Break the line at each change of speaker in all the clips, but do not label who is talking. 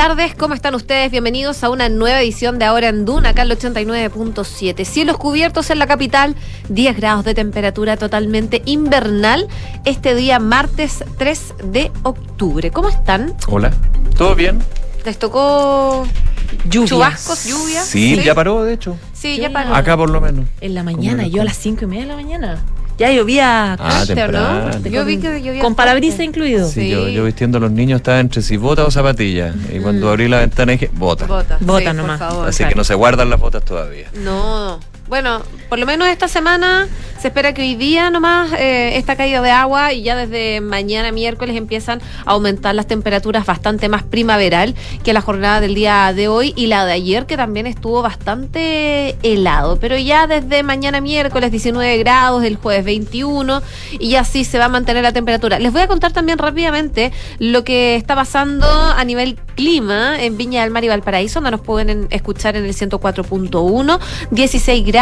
tardes, ¿cómo están ustedes? Bienvenidos a una nueva edición de Ahora en Duna, acá el 89.7. Cielos cubiertos en la capital, 10 grados de temperatura totalmente invernal, este día martes 3 de octubre. ¿Cómo están?
Hola, ¿todo bien?
¿Les tocó
Lluvias.
chubascos, lluvia?
Sí, ya paró, de hecho.
Sí, ya paró.
Acá por lo menos.
En la mañana, yo a las cinco y media de la mañana. Ya llovía
Ah,
Fuerte, ¿o
temprano.
¿no? Yo vi que llovía
con
fuerte.
parabrisa incluido.
Sí,
Sí.
Yo, yo vistiendo a los niños estaba entre si bota o zapatilla. Y cuando abrí la ventana dije, bota.
Bota,
Bota
sí,
nomás.
Por favor.
Así
claro.
que no se guardan las botas todavía.
No. Bueno, por lo menos esta semana se espera que hoy día nomás eh, esta caída de agua y ya desde mañana miércoles empiezan a aumentar las temperaturas bastante más primaveral que la jornada del día de hoy y la de ayer que también estuvo bastante helado. Pero ya desde mañana miércoles 19 grados, el jueves 21 y así se va a mantener la temperatura. Les voy a contar también rápidamente lo que está pasando a nivel clima en Viña del Mar y Valparaíso, donde nos pueden escuchar en el 104.1, 16 grados,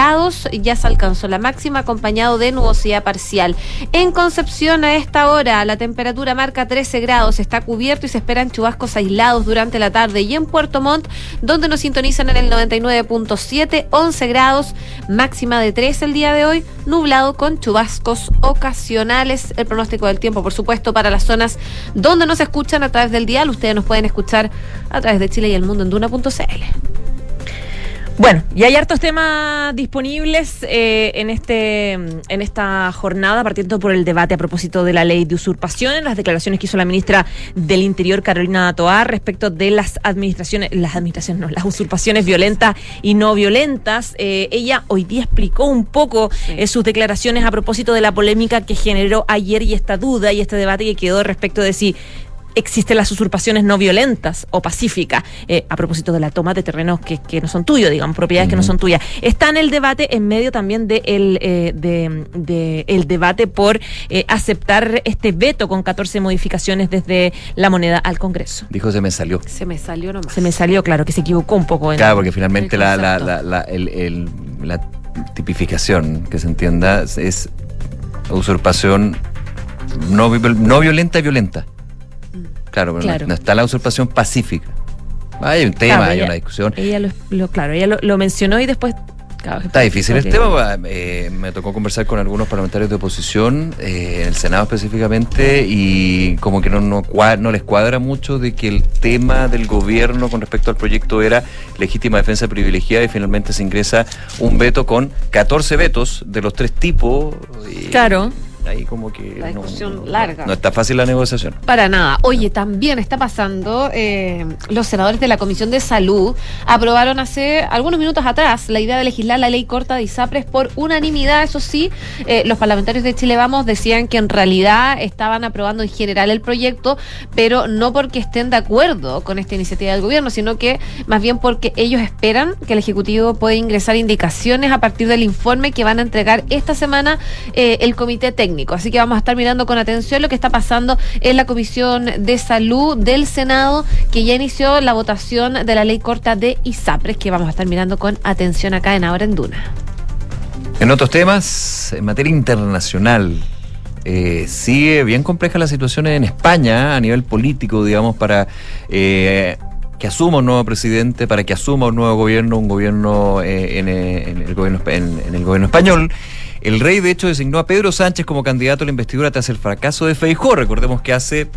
ya se alcanzó la máxima acompañado de nubosidad parcial. En Concepción a esta hora la temperatura marca 13 grados, está cubierto y se esperan chubascos aislados durante la tarde. Y en Puerto Montt, donde nos sintonizan en el 99.7, 11 grados, máxima de 3 el día de hoy, nublado con chubascos ocasionales. El pronóstico del tiempo, por supuesto, para las zonas donde nos escuchan a través del dial, ustedes nos pueden escuchar a través de Chile y el mundo en duna.cl.
Bueno, y hay hartos temas disponibles eh, en este en esta jornada, partiendo por el debate a propósito de la ley de usurpaciones, las declaraciones que hizo la ministra del Interior, Carolina Toar, respecto de las administraciones, las administraciones, no, las usurpaciones violentas y no violentas. Eh, ella hoy día explicó un poco
Sí.
eh, sus declaraciones a propósito de la polémica que generó ayer y esta duda y este debate que quedó respecto de si existen las usurpaciones no violentas o pacíficas, eh, a propósito de la toma de terrenos que, que no son tuyos, digamos, propiedades que no son tuyas. Está en el debate, en medio también de el, eh, de, de el debate por eh, aceptar este veto con 14 modificaciones desde la moneda al Congreso.
Dijo, se me salió.
Se me salió nomás.
Se me salió, claro, que se equivocó un poco. En,
Claro, porque finalmente
el
la, la,
concepto.
la, la- el- el- la tipificación, que se entienda, es usurpación no, no violenta y violenta. Claro, pero no-
Claro.
No, está la usurpación pacífica. Hay un tema,
Claro,
hay
ella-
una discusión.
Ella lo, lo- claro, ella lo, lo mencionó y después... claro,
Está difícil el tema. eh, me tocó conversar con algunos parlamentarios de oposición, eh, en el Senado específicamente, y como que no, no, no les cuadra mucho de que el tema del gobierno con respecto al proyecto era legítima defensa privilegiada y finalmente se ingresa un veto con 14 vetos de los tres tipos. y
Claro.
Ahí como que
La
no-
discusión
no-
larga.
No está fácil la negociación.
Para nada. Oye, también está pasando, eh, los senadores de la Comisión de Salud aprobaron hace algunos minutos atrás la idea de legislar la ley corta de ISAPRES por unanimidad. Eso sí, eh, los parlamentarios de Chile Vamos decían que en realidad estaban aprobando en general el proyecto, pero no porque estén de acuerdo con esta iniciativa del gobierno, sino que más bien porque ellos esperan que el Ejecutivo pueda ingresar indicaciones a partir del informe que van a entregar esta semana eh, el Comité Técnico. Así que vamos a estar mirando con atención lo que está pasando en la Comisión de Salud del Senado, que ya inició la votación de la ley corta de ISAPRES, que vamos a estar mirando con atención acá en Ahora en Duna.
En otros temas, en materia internacional, eh, sigue bien compleja la situación en España a nivel político, digamos, para eh, que asuma un nuevo presidente, para que asuma un nuevo gobierno, un gobierno eh, en, el gobierno español. El rey, de hecho, designó a Pedro Sánchez como candidato a la investidura tras el fracaso de Feijóo. Recordemos que hace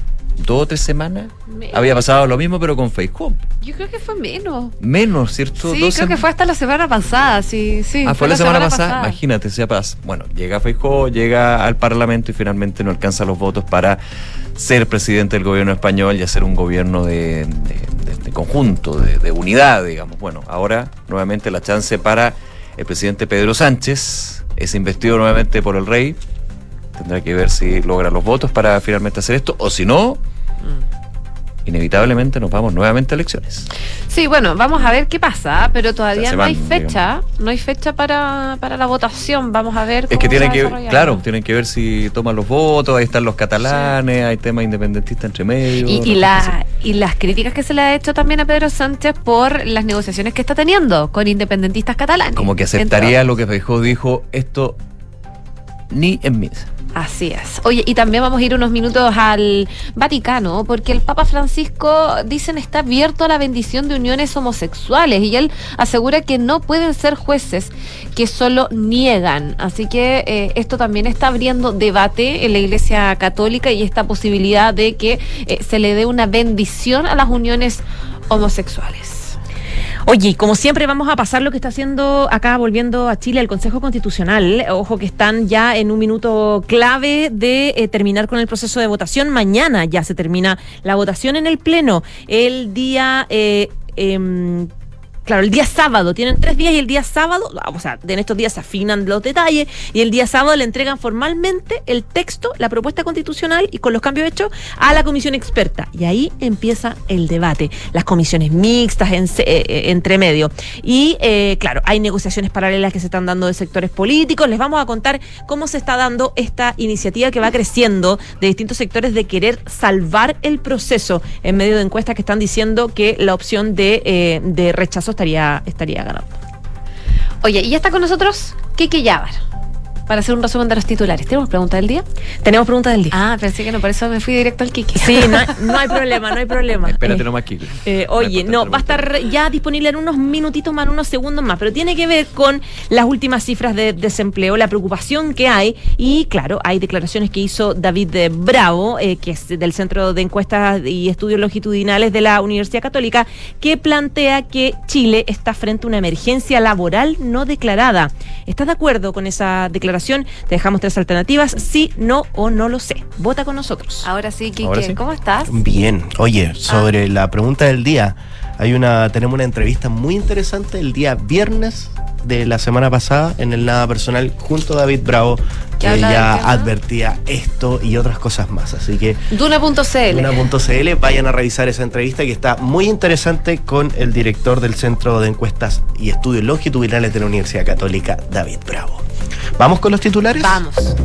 dos o tres semanas había pasado lo mismo, pero con Feijóo.
Yo creo que fue menos.
Menos, ¿cierto?
Sí,
Dos
creo que fue hasta la semana pasada, sí, sí.
Ah, fue la semana, pasada. Imagínate, sea paz. Bueno, llega Feijóo, llega al Parlamento y finalmente no alcanza los votos para ser presidente del gobierno español y hacer un gobierno de, de- de- de conjunto, de, de unidad, digamos. Bueno, ahora nuevamente la chance para el presidente Pedro Sánchez. Es investido nuevamente por el rey. Tendrá que ver si logra los votos para finalmente hacer esto. O si no, inevitablemente nos vamos nuevamente a elecciones.
Sí, bueno, vamos a ver qué pasa, pero todavía no hay fecha, no hay fecha para, para la votación. Vamos a ver
Es
cómo
que
se
tienen que, claro, tienen que ver si toman los votos, ahí están los catalanes, hay temas independentistas entre medio.
Y, y la- y las críticas que se le ha hecho también a Pedro Sánchez por las negociaciones que está teniendo con independentistas catalanes.
Como que aceptaría lo que Feijóo dijo, esto ni en misa.
Así es. Oye, y también vamos a ir unos minutos al Vaticano, porque el Papa Francisco, dicen, está abierto a la bendición de uniones homosexuales y él asegura que no pueden ser jueces que solo niegan. Así que eh, esto también está abriendo debate en la Iglesia Católica y esta posibilidad de que eh, se le dé una bendición a las uniones homosexuales.
Oye, como siempre vamos a pasar lo que está haciendo acá volviendo a Chile el Consejo Constitucional. Ojo que están ya en un minuto clave de eh, terminar con el proceso de votación. Mañana ya se termina la votación en el Pleno. El día... Eh, em, Claro, el día sábado, tienen tres días y el día sábado, o sea, en estos días se afinan los detalles y el día sábado le entregan formalmente el texto, la propuesta constitucional y con los cambios hechos a la comisión experta. Y ahí empieza el debate, las comisiones mixtas en, eh, eh, entre medio. Y eh, claro, hay negociaciones paralelas que se están dando de sectores políticos. Les vamos a contar cómo se está dando esta iniciativa que va creciendo de distintos sectores de querer salvar el proceso en medio de encuestas que están diciendo que la opción de, de rechazo estaría, estaría ganando.
Oye, y ya está con nosotros Kike Yavar para hacer un resumen de los titulares. ¿Tenemos pregunta del día?
Tenemos pregunta del día.
Ah, pensé que no, por eso me fui directo al Kiki.
Sí, no, hay problema, no hay problema.
Espérate eh, nomás, Kiki.
Eh, oye, no, va a estar ya disponible en unos minutitos más, en unos segundos más, pero tiene que ver con las últimas cifras de desempleo, la preocupación que hay y, claro, hay declaraciones que hizo David Bravo, eh, que es del Centro de Encuestas y Estudios Longitudinales de la Universidad Católica, que plantea que Chile está frente a una emergencia laboral no declarada. ¿Estás de acuerdo con esa declaración? Te dejamos tres alternativas, sí, no o no lo sé. Vota con nosotros.
Ahora sí, Kike, ¿cómo estás?
Bien. Oye, sobre ah. la pregunta del día, hay una, tenemos una entrevista muy interesante el día viernes de la semana pasada en el Nada Personal junto a David Bravo, que ya advertía esto y otras cosas más. Así que.
Duna.cl.
Duna.cl, vayan a revisar esa entrevista que está muy interesante con el director del Centro de Encuestas y Estudios Longitudinales de la Universidad Católica, David Bravo. ¿Vamos con los titulares?
Vamos.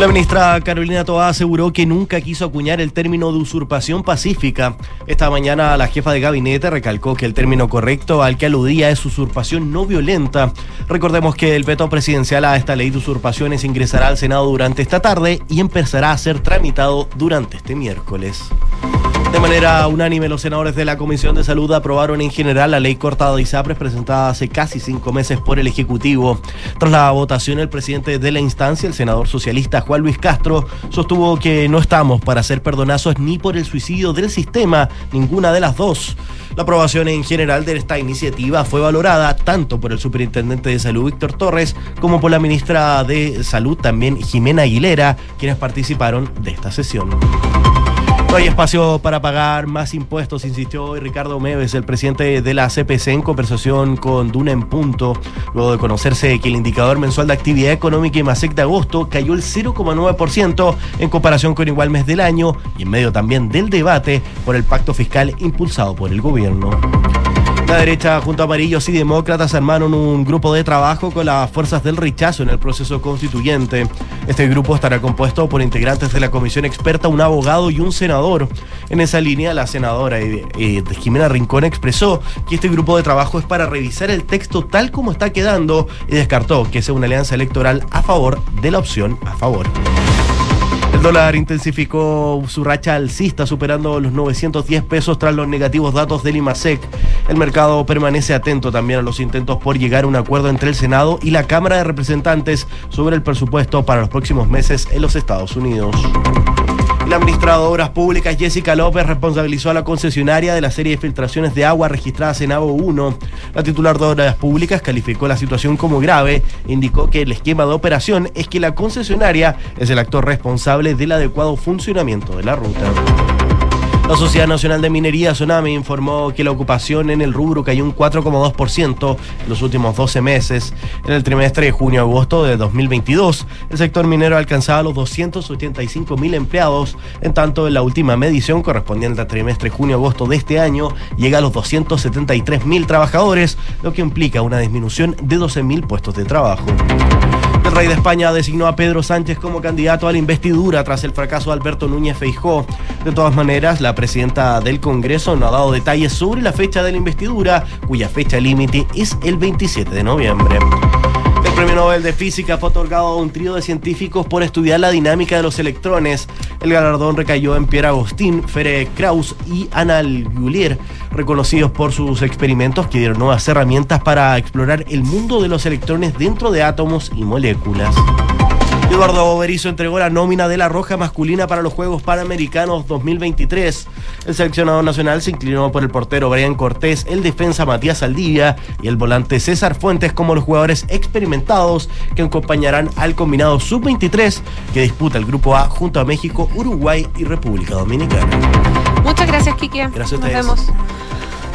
La ministra Carolina Toá aseguró que nunca quiso acuñar el término de usurpación pacífica. Esta mañana la jefa de gabinete recalcó que el término correcto al que aludía es usurpación no violenta. Recordemos que el veto presidencial a esta ley de usurpaciones ingresará al Senado durante esta tarde y empezará a ser tramitado durante este miércoles. De manera unánime, los senadores de la Comisión de Salud aprobaron en general la ley cortada de ISAPRES presentada hace casi cinco meses por el Ejecutivo. Tras la votación, el presidente de la instancia, el senador socialista Juan Luis Castro, sostuvo que no estamos para hacer perdonazos ni por el suicidio del sistema, ninguna de las dos. La aprobación en general de esta iniciativa fue valorada tanto por el superintendente de salud Víctor Torres como por la ministra de Salud también Jimena Aguilera, quienes participaron de esta sesión. No hay espacio para pagar más impuestos, insistió hoy Ricardo Meves, el presidente de la CPC, en conversación con Duna en Punto, luego de conocerse que el indicador mensual de actividad económica y MASEC de agosto cayó el 0,9% en comparación con igual mes del año y en medio también del debate por el pacto fiscal impulsado por el gobierno. La derecha junto a Amarillos y Demócratas armaron un grupo de trabajo con las fuerzas del rechazo en el proceso constituyente. Este grupo estará compuesto por integrantes de la comisión experta, un abogado y un senador. En esa línea, la senadora eh, Jimena Rincón expresó que este grupo de trabajo es para revisar el texto tal como está quedando y descartó que sea una alianza electoral a favor de la opción a favor. El dólar intensificó su racha alcista, superando los 910 pesos tras los negativos datos del IMASEC. El mercado permanece atento también a los intentos por llegar a un acuerdo entre el Senado y la Cámara de Representantes sobre el presupuesto para los próximos meses en los Estados Unidos. La ministra de Obras Públicas, Jessica López, responsabilizó a la concesionaria de la serie de filtraciones de agua registradas en ABO 1. La titular de Obras Públicas calificó la situación como grave indicó que el esquema de operación es que la concesionaria es el actor responsable del adecuado funcionamiento de la ruta. La Sociedad Nacional de Minería, Soname, informó que la ocupación en el rubro cayó un 4,2% en los últimos 12 meses. En el trimestre de junio-agosto de 2022, el sector minero alcanzaba los 285 mil empleados, en tanto en la última medición correspondiente al trimestre junio-agosto de este año llega a los 273 mil trabajadores, lo que implica una disminución de 12 mil puestos de trabajo. El rey de España designó a Pedro Sánchez como candidato a la investidura tras el fracaso de Alberto Núñez Feijó. De todas maneras, la presidenta del Congreso no ha dado detalles sobre la fecha de la investidura, cuya fecha límite es el 27 de noviembre. El premio Nobel de Física fue otorgado a un trío de científicos por estudiar la dinámica de los electrones. El galardón recayó en Pierre Agustín, Fere Kraus y Anna Gulier, reconocidos por sus experimentos que dieron nuevas herramientas para explorar el mundo de los electrones dentro de átomos y moléculas. Eduardo Berizo entregó la nómina de la Roja masculina para los Juegos Panamericanos 2023. El seleccionado nacional se inclinó por el portero Brian Cortés, el defensa Matías Aldivia y el volante César Fuentes como los jugadores experimentados que acompañarán al combinado sub-23 que disputa el Grupo A junto a México, Uruguay y República Dominicana.
Muchas gracias, Kiki.
Gracias a
Nos
ustedes.
vemos.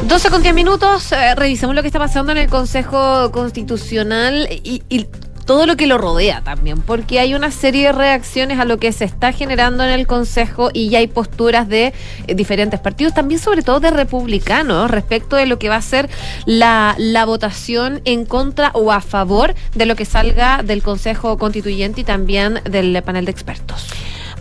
12 con 10 minutos, eh, revisemos lo que está pasando en el Consejo Constitucional y, y todo lo que lo rodea también, porque hay una serie de reacciones a lo que se está generando en el Consejo y ya hay posturas de eh, diferentes partidos, también sobre todo de republicanos, respecto de lo que va a ser la, la votación en contra o a favor de lo que salga del Consejo Constituyente y también del panel de expertos.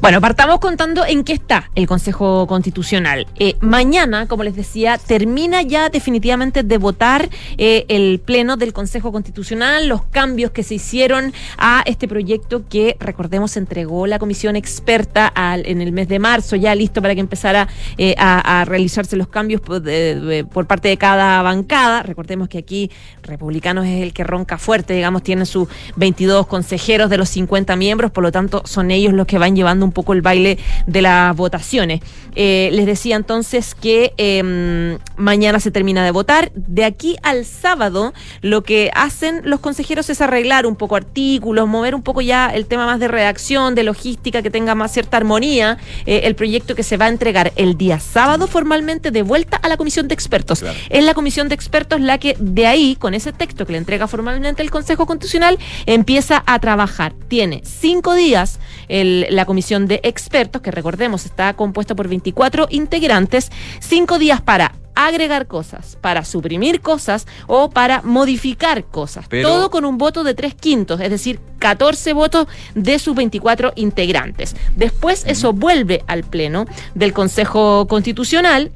Bueno, partamos contando en qué está el Consejo Constitucional. Eh, mañana, como les decía, termina ya definitivamente de votar eh, el Pleno del Consejo Constitucional, los cambios que se hicieron a este proyecto que, recordemos, entregó la comisión experta al- en el mes de marzo, ya listo para que empezara eh, a, realizarse los cambios por parte de cada bancada. Recordemos que aquí Republicanos es el que ronca fuerte, digamos, tiene sus 22 consejeros de los 50 miembros, por lo tanto son ellos los que van llevando un poco el baile de las votaciones. Eh, les decía entonces que eh, mañana se termina de votar. De aquí al sábado, lo que hacen los consejeros es arreglar un poco artículos, mover un poco ya el tema más de redacción, de logística, que tenga más cierta armonía, eh, el proyecto que se va a entregar el día sábado formalmente de vuelta a la comisión de expertos.
Claro.
Es la comisión de expertos la que de ahí, con ese texto que le entrega formalmente el Consejo Constitucional, empieza a trabajar. Tiene cinco días el- la comisión de expertos, que recordemos está compuesta por 24 integrantes, cinco días para agregar cosas, para suprimir cosas o para modificar cosas.
Pero-
Todo con un voto de tres quintos, es decir, 14 votos de sus 24 integrantes. Después eso vuelve al Pleno del Consejo Constitucional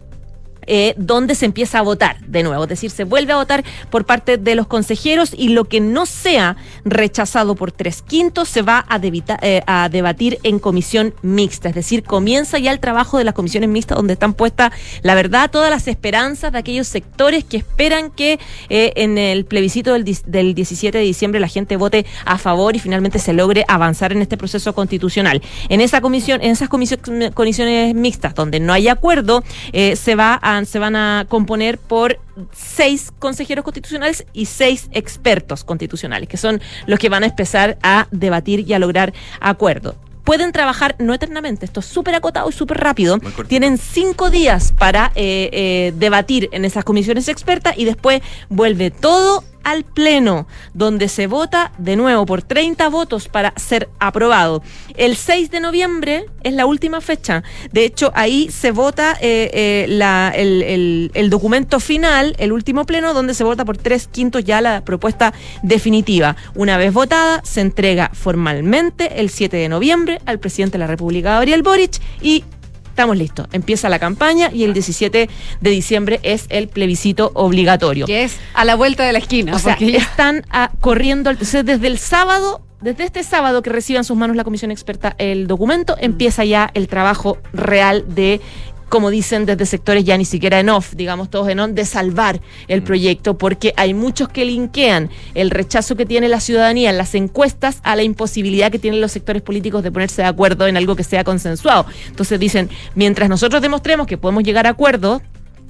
eh, donde se empieza a votar de nuevo, es decir, se vuelve a votar por parte de los consejeros y lo que no sea rechazado por tres quintos se va a, debita- eh, a debatir en comisión mixta, es decir, comienza ya el trabajo de las comisiones mixtas donde están puestas, la verdad, todas las esperanzas de aquellos sectores que esperan que eh, en el plebiscito del, del 17 de diciembre la gente vote a favor y finalmente se logre avanzar en este proceso constitucional. En esa comisión, en esas comisiones mixtas donde no hay acuerdo, eh, se va a, se van a componer por seis consejeros constitucionales y seis expertos constitucionales, que son los que van a empezar a debatir y a lograr acuerdo. Pueden trabajar no eternamente, esto es súper acotado y súper rápido. Tienen cinco días para eh, eh, debatir en esas comisiones expertas y después vuelve todo al Pleno, donde se vota de nuevo por 30 votos para ser aprobado. El 6 de noviembre es la última fecha. De hecho, ahí se vota eh, eh, el, el- el documento final, el último Pleno, donde se vota por tres quintos ya la propuesta definitiva. Una vez votada, se entrega formalmente el 7 de noviembre al presidente de la República, Gabriel Boric, y estamos listos. Empieza la campaña y el 17 de diciembre es el plebiscito obligatorio.
Que es a la vuelta de la esquina.
O sea,
ya-
están ah, corriendo, o sea, desde el sábado, desde este sábado que reciba en sus manos la comisión experta el documento, empieza ya el trabajo real de como dicen desde sectores ya ni siquiera en off, digamos todos en on, de salvar el proyecto, porque hay muchos que linkean el rechazo que tiene la ciudadanía en las encuestas a la imposibilidad que tienen los sectores políticos de ponerse de acuerdo en algo que sea consensuado. Entonces dicen, mientras nosotros demostremos que podemos llegar a acuerdos,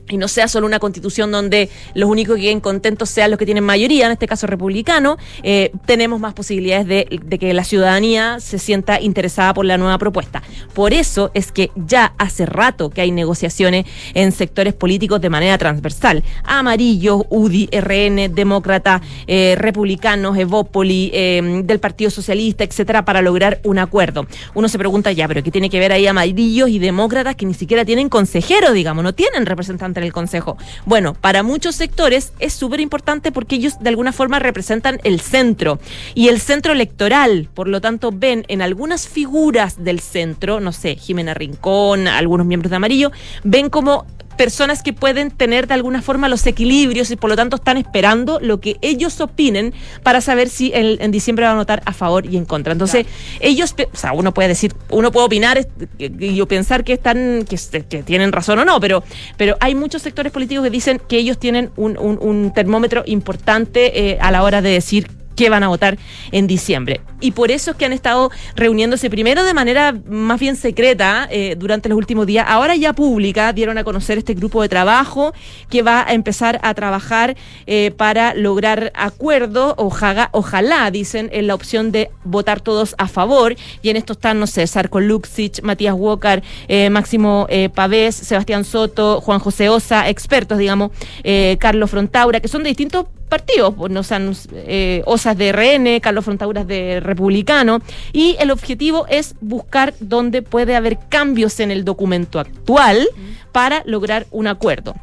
y no sea solo una constitución donde los únicos que queden contentos sean los que tienen mayoría, en este caso republicano, eh, tenemos más posibilidades de, que la ciudadanía se sienta interesada por la nueva propuesta. Por eso es que ya hace rato que hay negociaciones en sectores políticos de manera transversal. Amarillo, UDI, RN, Demócrata, eh, Republicanos, Evópoli, eh, del Partido Socialista, etcétera, para lograr un acuerdo. Uno se pregunta ya, pero ¿qué tiene que ver ahí amarillos y demócratas que ni siquiera tienen consejeros, digamos, no tienen representantes el Consejo. Bueno, para muchos sectores es súper importante porque ellos de alguna forma representan el centro y el centro electoral. Por lo tanto, ven en algunas figuras del centro, no sé, Jimena Rincón, algunos miembros de Amarillo, ven como personas que pueden tener de alguna forma los equilibrios y por lo tanto están esperando lo que ellos opinen para saber si en, en diciembre van a votar a favor y en contra. Entonces, ellos, o sea, uno puede decir, uno puede opinar y pensar que están, que, que tienen razón o no, pero, pero hay muchos sectores políticos que dicen que ellos tienen un, un- un termómetro importante eh, a la hora de decir que van a votar en diciembre. Y por eso es que han estado reuniéndose primero de manera más bien secreta eh, durante los últimos días. Ahora ya pública dieron a conocer este grupo de trabajo que va a empezar a trabajar eh, para lograr acuerdo. Ojalá, ojalá, dicen, en la opción de votar todos a favor. Y en esto están, no sé, Sarko Luxich, Matías Walker, eh, Máximo Pavés, Sebastián Soto, Juan José Osa, expertos, digamos, Carlos Frontaura, que son de distintos partidos, pues, no sean eh, Osas de RN, Carlos Frontauras de Republicano, y el objetivo es buscar dónde puede haber cambios en el documento actual para lograr un acuerdo.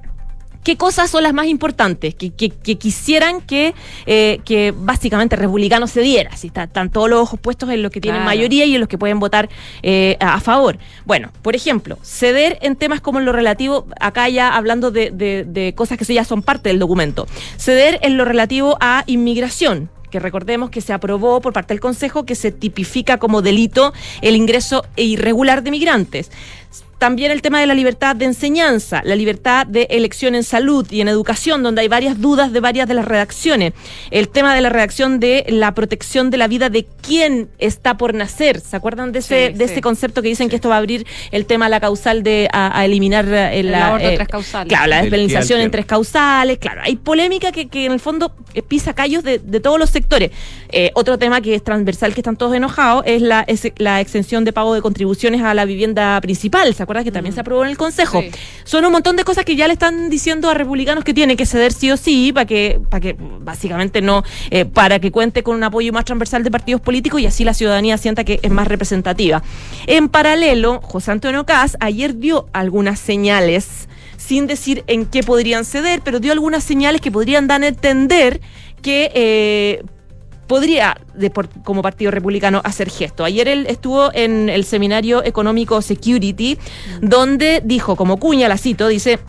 ¿Qué cosas son las más importantes que, que- que quisieran que, eh, que básicamente republicano se diera? Si está- están todos los ojos puestos en los que tienen
Claro.
mayoría y en los que pueden votar eh, a, a favor. Bueno, por ejemplo, ceder en temas como en lo relativo, acá ya hablando de, de- de cosas que ya son parte del documento, ceder en lo relativo a inmigración que recordemos que se aprobó por parte del Consejo que se tipifica como delito el ingreso irregular de migrantes. También el tema de la libertad de enseñanza, la libertad de elección en salud y en educación, donde hay varias dudas de varias de las redacciones. El tema de la redacción de la protección de la vida de quien está por nacer. ¿Se acuerdan de ese,
Sí,
de
sí.
ese concepto que dicen que esto va a abrir el tema de la causal de a, a eliminar eh,
El
la,
aborto
eh,
tres causales.
Claro, la despenalización en tres causales, claro. Hay polémica que, que en el fondo eh, pisa callos de, de todos los sectores. Eh, otro tema que es transversal, que están todos enojados, es la, es la exención de pago de contribuciones a la vivienda principal. ¿Se acuerdan que también se aprobó en el Consejo?
Sí.
Son un montón de cosas que ya le están diciendo a republicanos que tienen que ceder sí o sí para que, para que básicamente no, eh, para que cuente con un apoyo más transversal de partidos políticos y así la ciudadanía sienta que es más representativa. En paralelo, José Antonio Caz ayer dio algunas señales sin decir en qué podrían ceder, pero dio algunas señales que podrían dar a entender que eh, podría, de por- como Partido Republicano, hacer gesto. Ayer él estuvo en el seminario económico Security, donde dijo, como cuña, la cito, dice,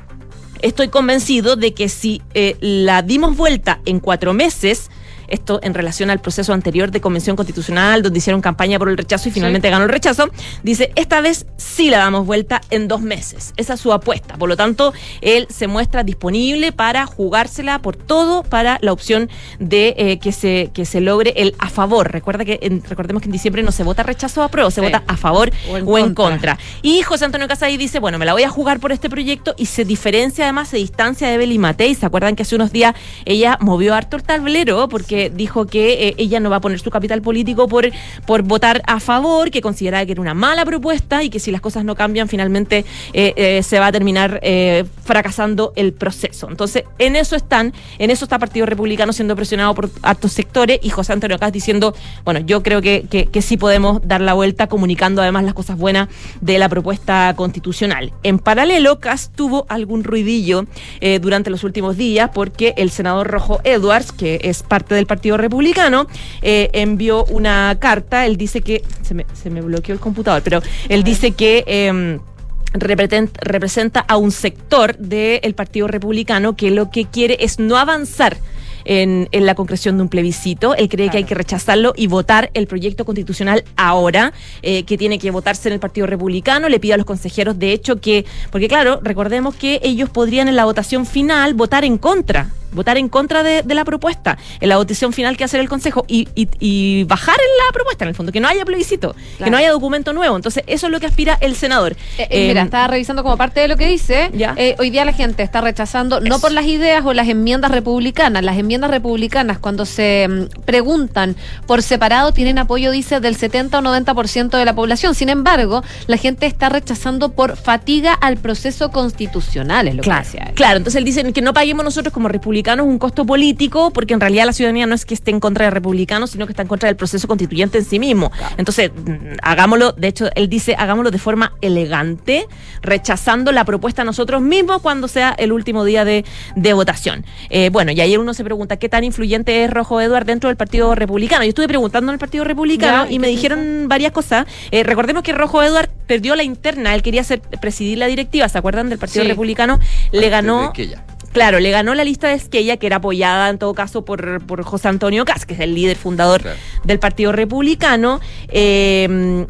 estoy convencido de que si eh, la dimos vuelta en cuatro meses, esto en relación al proceso anterior de convención constitucional, donde hicieron campaña por el rechazo y finalmente ganó el rechazo, dice, esta vez sí la damos vuelta en dos meses. Esa es su apuesta. Por lo tanto, él se muestra disponible para jugársela por todo para la opción de eh, que, se, que se logre el a favor. Recuerda que en- recordemos que en diciembre no se vota rechazo o apruebo, se
Sí.
vota a favor
O en
o en
contra.
Y José Antonio Casay dice, bueno, me la voy a jugar por este proyecto y se diferencia además, se distancia de Evelyn Matei. ¿Se acuerdan que hace unos días ella movió harto el tablero porque dijo que eh, ella no va a poner su capital político por, por votar a favor, que consideraba que era una mala propuesta y que si las cosas no cambian finalmente eh, eh, se va a terminar fracasando el proceso. Entonces, en eso están, en eso está Partido Republicano siendo presionado por hartos sectores y José Antonio Cas diciendo, bueno, yo creo que, que, sí podemos dar la vuelta comunicando además las cosas buenas de la propuesta constitucional. En paralelo, Cas tuvo algún ruidillo durante los últimos días porque el senador Rojo Edwards, que es parte del Partido Republicano, eh, envió una carta. Él dice que, se me, se me bloqueó el computador, pero él dice que... em, representa a un sector del Partido Republicano que lo que quiere es no avanzar en, en la concreción de un plebiscito. Él cree que hay que rechazarlo y votar el proyecto constitucional ahora, eh, que tiene que votarse en el Partido Republicano. Le pide a los consejeros, de hecho, que, porque claro, recordemos que ellos podrían en la votación final votar en contra votar en contra de, de la propuesta en la votación final que hacer el Consejo y, y- y bajar en la propuesta, en el fondo, que no haya plebiscito, que no haya documento nuevo. Entonces, eso es lo que aspira el senador.
Eh, eh, mira,
Eh,
estaba revisando como parte de lo que dice.
Ya.
eh, hoy día la gente está rechazando, no por las ideas o las enmiendas republicanas, las enmiendas enmiendas republicanas, cuando se mm, preguntan por separado, tienen apoyo, dice, del 70 o 90% de la población. Sin embargo, la gente está rechazando por fatiga al proceso constitucional, es lo
Claro,
que decía él.
claro, entonces él dice que no paguemos nosotros como republicanos un costo político, porque en realidad la ciudadanía no es que esté en contra de republicanos, sino que está en contra del proceso constituyente en sí mismo. Entonces, mm, hagámoslo, de hecho, él dice, hagámoslo de forma elegante, rechazando la propuesta nosotros mismos cuando sea el último día de, de votación. Eh, bueno, y ayer uno se pregunta qué tan influyente es Rojo Eduard dentro del Partido Republicano. Yo estuve preguntando en el Partido Republicano
Ya, ¿y
me dijeron varias cosas. Eh, recordemos que Rojo Eduard perdió la interna, él quería ser, presidir la directiva, ¿se acuerdan del Partido
Sí.
Republicano? Le ganó... Claro, le ganó la lista de Esquella, que era apoyada en todo caso por, por José Antonio Cas, que es el líder fundador
Claro.
del Partido Republicano. Eh,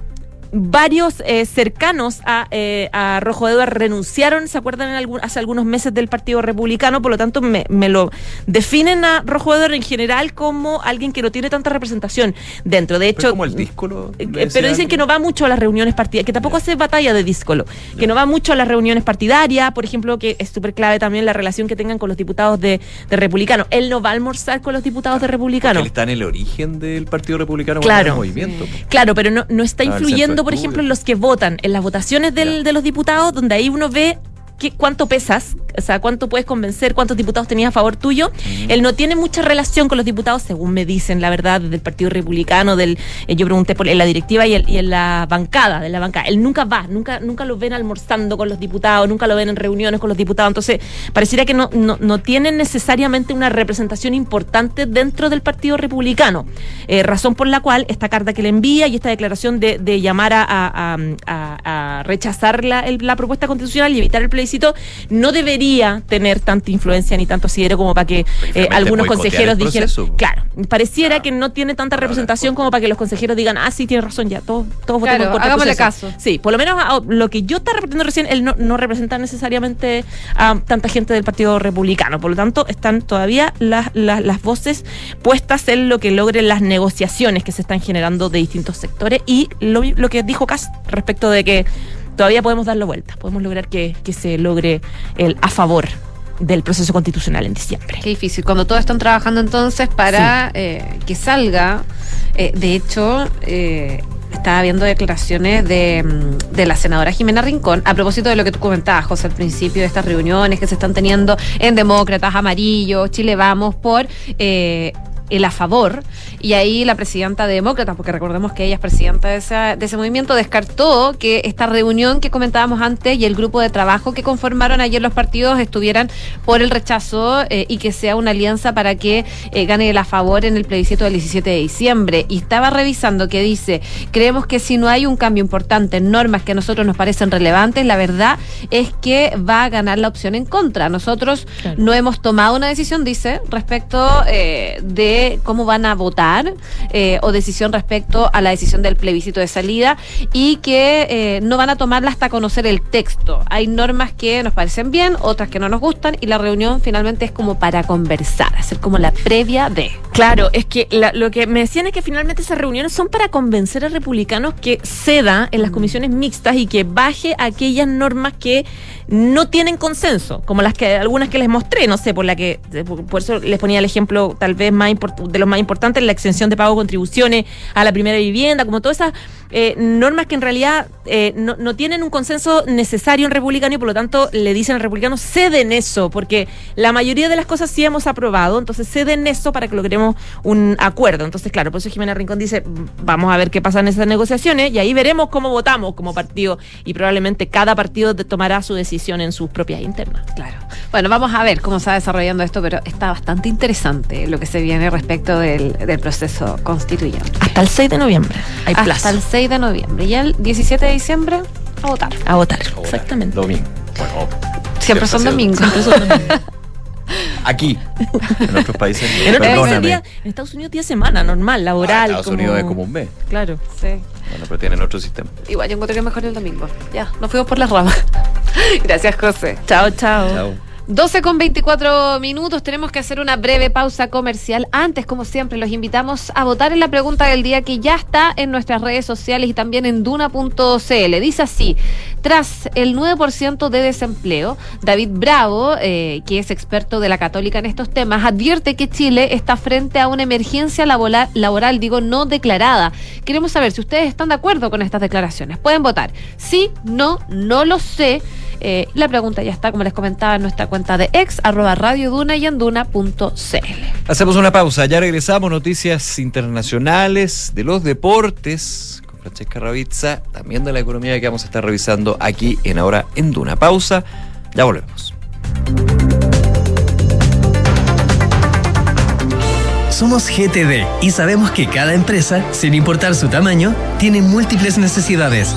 varios eh, cercanos a, eh, a Rojo Eduard renunciaron, ¿se acuerdan? En algún- hace algunos meses del Partido Republicano, por lo tanto me, me lo definen a Rojo Eduard en general como alguien que no tiene tanta representación dentro. De
Pero
hecho,
como el díscolo.
eh, pero dicen que no va mucho a las reuniones partidarias, que tampoco hace batalla de díscolo, que no va mucho a las reuniones partidarias, por ejemplo, que es súper clave también la relación que tengan con los diputados de, de Republicano. Él no va a almorzar con los diputados de Republicano.
Él está en el origen del Partido Republicano
Claro.
movimiento.
Claro, pero no, no está
Ah,
influyendo, por ejemplo, en los que votan, en las votaciones del- de los diputados, donde ahí uno ve qué, cuánto pesas, o sea, cuánto puedes convencer, cuántos diputados tenías a favor tuyo. Él no tiene mucha relación con los diputados, según me dicen, la verdad, del Partido Republicano, del eh, yo pregunté por en la directiva y, el- y en la bancada, de la bancada. Él nunca va, nunca, nunca lo ven almorzando con los diputados, nunca lo ven en reuniones con los diputados. Entonces, pareciera que no, no, no tienen necesariamente una representación importante dentro del Partido Republicano. Eh, razón por la cual esta carta que le envía y esta declaración de, de llamar a, a- a- a- a rechazar la, el- la propuesta constitucional y evitar el plebiscito no debería tener tanta influencia ni tanto asidero como para que eh, algunos consejeros dijeran.
proceso.
Claro, pareciera que no tiene tanta representación como para que los consejeros digan, ah, sí, tiene razón, ya, todos, todos votemos
Claro,
en contra
hagámosle
proceso".
caso.
Sí, por lo menos a- lo que yo estaba repitiendo recién, él no, no representa necesariamente a tanta gente del Partido Republicano. Por lo tanto, están todavía las, las, las voces puestas en lo que logren las negociaciones que se están generando de distintos sectores y lo, lo que dijo Cas respecto de que todavía podemos darlo vuelta, podemos lograr que, que se logre el a favor del proceso constitucional en diciembre.
Qué difícil. Cuando todos están trabajando entonces para eh, que salga, eh, de hecho, eh, estaba viendo declaraciones de, mm, de la senadora Jimena Rincón a propósito de lo que tú comentabas, José, al principio de estas reuniones que se están teniendo en Demócratas, Amarillo, Chile Vamos, por... el a favor, y ahí la presidenta de Demócratas, porque recordemos que ella es presidenta de, esa- de ese movimiento, descartó que esta reunión que comentábamos antes y el grupo de trabajo que conformaron ayer los partidos estuvieran por el rechazo eh, y que sea una alianza para que eh, gane el a favor en el plebiscito del 17 de diciembre. Y estaba revisando que dice, creemos que si no hay un cambio importante en normas que a nosotros nos parecen relevantes, la verdad es que va a ganar la opción en contra. Nosotros
Claro.
no hemos tomado una decisión, dice, respecto eh, de cómo van a votar eh, o decisión respecto a la decisión del plebiscito de salida y que eh, no van a tomarla hasta conocer el texto. Hay normas que nos parecen bien, otras que no nos gustan y la reunión finalmente es como para conversar, hacer como la previa de.
Claro, es que la- lo que me decían es que finalmente esas reuniones son para convencer a republicanos que ceda en las comisiones mixtas y que baje aquellas normas que no tienen consenso, como las que algunas que les mostré, no sé, por la que por, eso les ponía el ejemplo tal vez más de los más importantes, la exención de pago de contribuciones a la primera vivienda, como todas esas eh, normas que en realidad eh, no, no tienen un consenso necesario en republicano y por lo tanto le dicen al republicano ceden eso, porque la mayoría de las cosas sí hemos aprobado, entonces ceden eso para que logremos un acuerdo. Entonces, claro, por eso Jimena Rincón dice, vamos a ver qué pasa en esas negociaciones y ahí veremos cómo votamos como partido y probablemente cada partido tomará su decisión en sus propias internas.
Claro. Bueno, vamos a ver cómo se va desarrollando esto, pero está bastante interesante lo que se viene respecto del, del proceso constituyente.
Hasta el 6 de noviembre hay
Hasta
plazo
el 6 de noviembre. Y el 17 de diciembre a votar.
a votar.
Ahora,
Exactamente.
Domingo. Bueno,
Siempre son
ha sido-
domingos.
Aquí. En otros países. no.
En, otros día- en Estados Unidos día semana, normal,
Ah,
laboral.
Estados Unidos es como un mes.
Claro.
Sí.
Bueno, pero tienen otro sistema.
Igual yo encuentro que es mejor el domingo. Ya, nos fuimos por las ramas. Gracias, José.
Chao, chao.
Chao.
12 con 24 minutos, tenemos que hacer una breve pausa comercial. Antes, como siempre, los invitamos a votar en la pregunta del día que ya está en nuestras redes sociales y también en duna.cl. Dice así, tras el 9% de desempleo. David Bravo, eh, que es experto de la Católica en estos temas, advierte que Chile está frente a una emergencia laboral, laboral, digo, no declarada. Queremos saber si ustedes están de acuerdo con estas declaraciones. Pueden votar sí, no, no lo sé. Eh, la pregunta ya está, como les comentaba, en nuestra cuenta de ex, arroba radioduna y anduna.cl.
Hacemos una pausa, ya regresamos, noticias internacionales de los deportes con Francesca Ravizza, también de la economía que vamos a estar revisando aquí en Ahora en Duna. Pausa, ya volvemos.
Somos GTD y sabemos que cada empresa, sin importar su tamaño, tiene múltiples necesidades.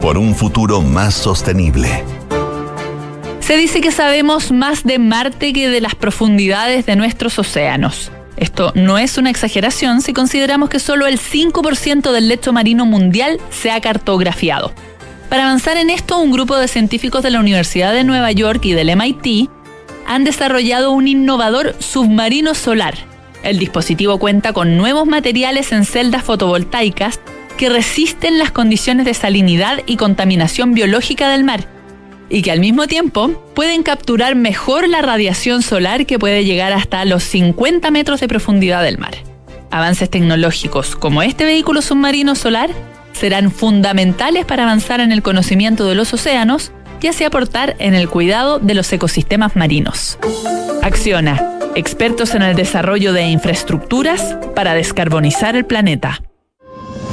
por un futuro más sostenible.
Se dice que sabemos más de Marte que de las profundidades de nuestros océanos. Esto no es una exageración si consideramos que solo el 5% del lecho marino mundial se ha cartografiado. Para avanzar en esto, un grupo de científicos de la Universidad de Nueva York y del MIT han desarrollado un innovador submarino solar. El dispositivo cuenta con nuevos materiales en celdas fotovoltaicas que resisten las condiciones de salinidad y contaminación biológica del mar y que al mismo tiempo pueden capturar mejor la radiación solar que puede llegar hasta los 50 metros de profundidad del mar. Avances tecnológicos como este vehículo submarino solar serán fundamentales para avanzar en el conocimiento de los océanos y así aportar en el cuidado de los ecosistemas marinos. Acciona, expertos en el desarrollo de infraestructuras para descarbonizar el planeta.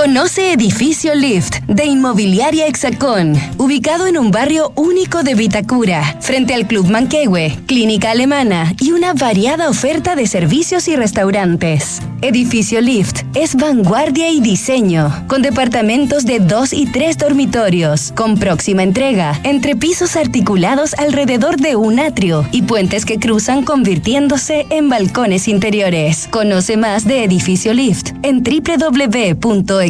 Conoce Edificio Lift de Inmobiliaria Hexacón, ubicado en un barrio único de Vitacura, frente al Club Manquehue, clínica alemana y una variada oferta de servicios y restaurantes. Edificio Lift es vanguardia y diseño, con departamentos de dos y tres dormitorios, con próxima entrega, entre pisos articulados alrededor de un atrio y puentes que cruzan convirtiéndose en balcones interiores. Conoce más de Edificio Lift en www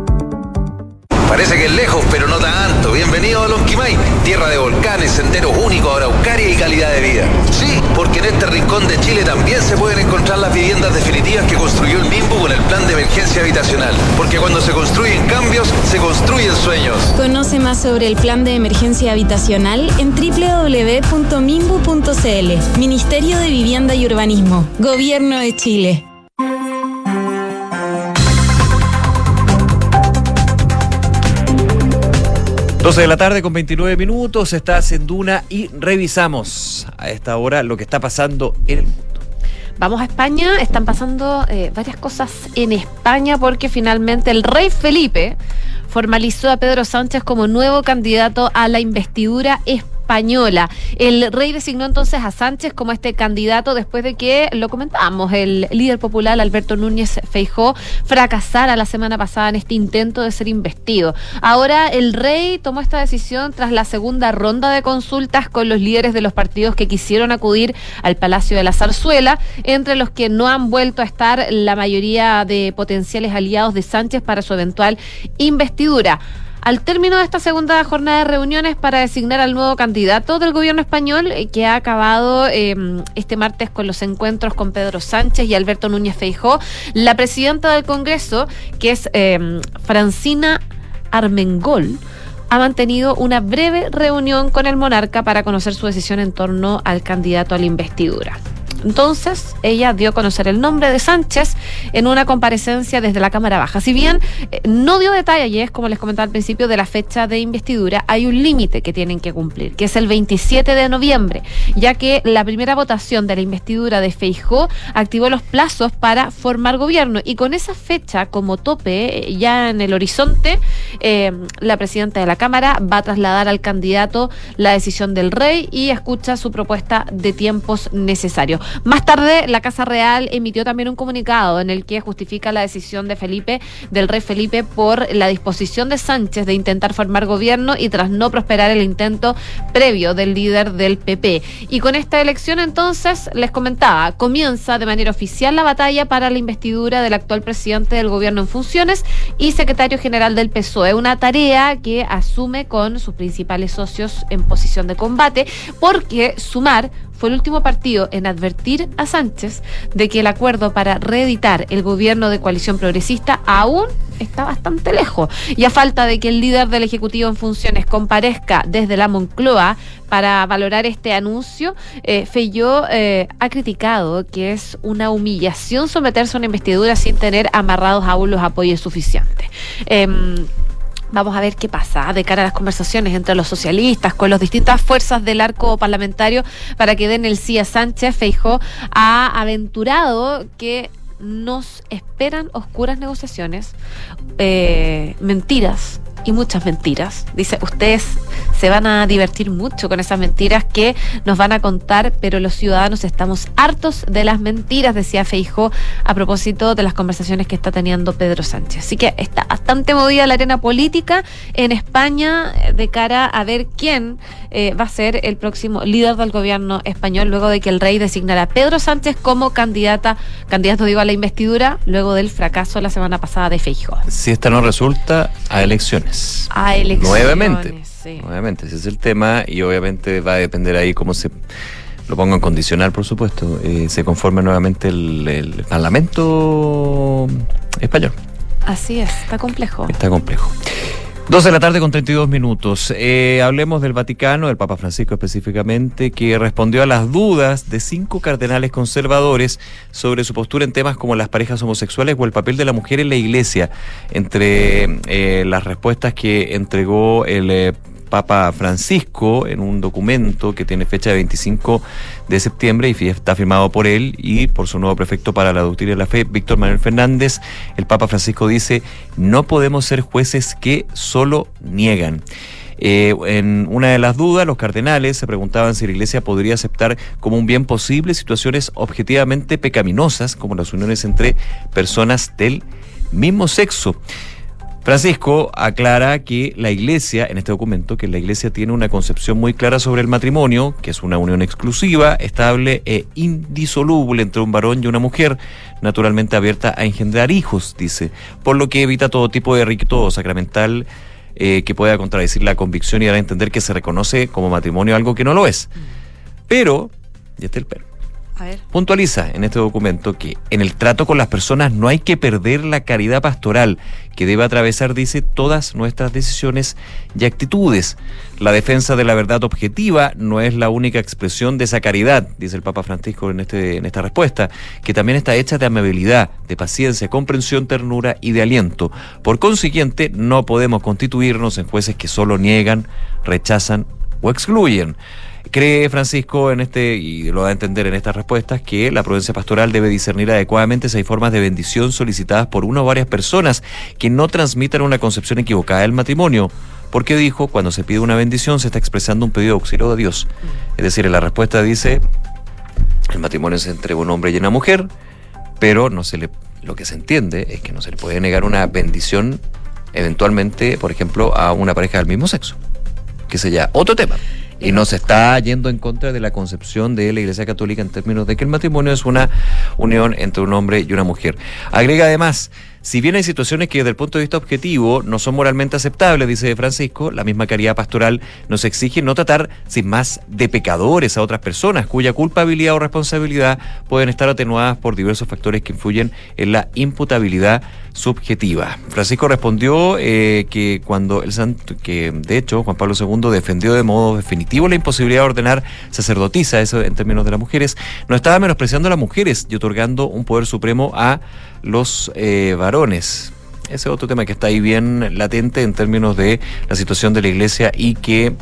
Parece que es lejos, pero no tanto. Bienvenido a Lonquimay, tierra de volcanes, senderos únicos, araucaria y calidad de vida. Sí, porque en este rincón de Chile también se pueden encontrar las viviendas definitivas que construyó el MIMBU con el plan de emergencia habitacional. Porque cuando se construyen cambios, se construyen sueños.
Conoce más sobre el plan de emergencia habitacional en www.mimbu.cl. Ministerio de Vivienda y Urbanismo. Gobierno de Chile.
12 de la tarde con 29 minutos, estás en Duna y revisamos a esta hora lo que está pasando en el mundo.
Vamos a España, están pasando eh, varias cosas en España porque finalmente el rey Felipe formalizó a Pedro Sánchez como nuevo candidato a la investidura española. El rey designó entonces a Sánchez como este candidato después de que, lo comentábamos, el líder popular Alberto Núñez Feijó fracasara la semana pasada en este intento de ser investido. Ahora el rey tomó esta decisión tras la segunda ronda de consultas con los líderes de los partidos que quisieron acudir al Palacio de la Zarzuela, entre los que no han vuelto a estar la mayoría de potenciales aliados de Sánchez para su eventual investidura. Al término de esta segunda jornada de reuniones para designar al nuevo candidato del gobierno español, eh, que ha acabado eh, este martes con los encuentros con Pedro Sánchez y Alberto Núñez Feijó, la presidenta del Congreso, que es eh, Francina Armengol, ha mantenido una breve reunión con el monarca para conocer su decisión en torno al candidato a la investidura. Entonces, ella dio a conocer el nombre de Sánchez en una comparecencia desde la Cámara Baja. Si bien eh, no dio detalles, como les comentaba al principio, de la fecha de investidura, hay un límite que tienen que cumplir, que es el 27 de noviembre, ya que la primera votación de la investidura de Feijó activó los plazos para formar gobierno y con esa fecha como tope eh, ya en el horizonte, eh, la presidenta de la Cámara va a trasladar al candidato la decisión del rey y escucha su propuesta de tiempos necesarios. Más tarde, la Casa Real emitió también un comunicado en el que justifica la decisión de Felipe, del rey Felipe, por la disposición de Sánchez de intentar formar gobierno y tras no prosperar el intento previo del líder del PP. Y con esta elección, entonces, les comentaba, comienza de manera oficial la batalla para la investidura del actual presidente del gobierno en funciones y secretario general del PSOE. Una tarea que asume con sus principales socios en posición de combate, porque sumar fue el último partido en advertir a Sánchez de que el acuerdo para reeditar el gobierno de coalición progresista aún está bastante lejos. Y a falta de que el líder del Ejecutivo en funciones comparezca desde la Moncloa para valorar este anuncio, eh, eh, ha criticado que es una humillación someterse a una investidura sin tener amarrados aún los apoyos suficientes. Em, Vamos a ver qué pasa de cara a las conversaciones entre los socialistas con las distintas fuerzas del arco parlamentario para que den el sí a Sánchez. Feijó ha aventurado que nos esperan oscuras negociaciones, eh, mentiras y muchas mentiras. Dice, ustedes se van a divertir mucho con esas mentiras que nos van a contar, pero los ciudadanos estamos hartos de las mentiras, decía Feijó a propósito de las conversaciones que está teniendo Pedro Sánchez. Así que está bastante movida la arena política en España eh, de cara a ver quién eh, va a ser el próximo líder del gobierno español luego de que el rey designara a Pedro Sánchez como candidata, candidato digo a la investidura luego del fracaso la semana pasada de Feijó.
Si esta no resulta, a elecciones.
A elecciones.
Nuevamente.
sí.
Nuevamente, ese es el tema y obviamente va a depender ahí cómo se lo pongo en condicional, por supuesto, eh, se conforme nuevamente el, el Parlamento español.
Así es, está complejo.
Está complejo. 12 de la tarde con 32 minutos. Eh, hablemos del Vaticano, del Papa Francisco específicamente, que respondió a las dudas de cinco cardenales conservadores sobre su postura en temas como las parejas homosexuales o el papel de la mujer en la iglesia. Entre eh, las respuestas que entregó el eh, Papa Francisco en un documento que tiene fecha de 25 de septiembre y está firmado por él y por su nuevo prefecto para la doctrina de la fe, Víctor Manuel Fernández. El Papa Francisco dice, no podemos ser jueces que solo niegan. Eh, en una de las dudas, los cardenales se preguntaban si la Iglesia podría aceptar como un bien posible situaciones objetivamente pecaminosas, como las uniones entre personas del mismo sexo. Francisco aclara que la Iglesia, en este documento, que la Iglesia tiene una concepción muy clara sobre el matrimonio, que es una unión exclusiva, estable e indisoluble entre un varón y una mujer, naturalmente abierta a engendrar hijos, dice, por lo que evita todo tipo de rito sacramental eh, que pueda contradecir la convicción y dar a entender que se reconoce como matrimonio algo que no lo es. Pero, y este es el pero, Puntualiza en este documento que en el trato con las personas no hay que perder la caridad pastoral que debe atravesar, dice, todas nuestras decisiones y actitudes. La defensa de la verdad objetiva no es la única expresión de esa caridad, dice el Papa Francisco en, este, en esta respuesta, que también está hecha de amabilidad, de paciencia, comprensión, ternura y de aliento. Por consiguiente, no podemos constituirnos en jueces que solo niegan, rechazan o excluyen. Cree Francisco en este, y lo da a entender en estas respuestas, que la prudencia pastoral debe discernir adecuadamente si hay formas de bendición solicitadas por una o varias personas que no transmitan una concepción equivocada del matrimonio. Porque dijo, cuando se pide una bendición se está expresando un pedido de auxilio de Dios. Es decir, en la respuesta dice, el matrimonio es entre un hombre y una mujer, pero no se le, lo que se entiende es que no se le puede negar una bendición eventualmente, por ejemplo, a una pareja del mismo sexo. Que sería otro tema. Y no se está yendo en contra de la concepción de la Iglesia Católica en términos de que el matrimonio es una unión entre un hombre y una mujer. Agrega además, si bien hay situaciones que desde el punto de vista objetivo no son moralmente aceptables, dice Francisco, la misma caridad pastoral nos exige no tratar sin más de pecadores a otras personas cuya culpabilidad o responsabilidad pueden estar atenuadas por diversos factores que influyen en la imputabilidad subjetiva. Francisco respondió eh, que cuando el santo, que de hecho Juan Pablo II defendió de modo definitivo la imposibilidad de ordenar sacerdotisa, eso en términos de las mujeres, no estaba menospreciando a las mujeres y otorgando un poder supremo a los eh, varones. Ese es otro tema que está ahí bien latente en términos de la situación de la iglesia y que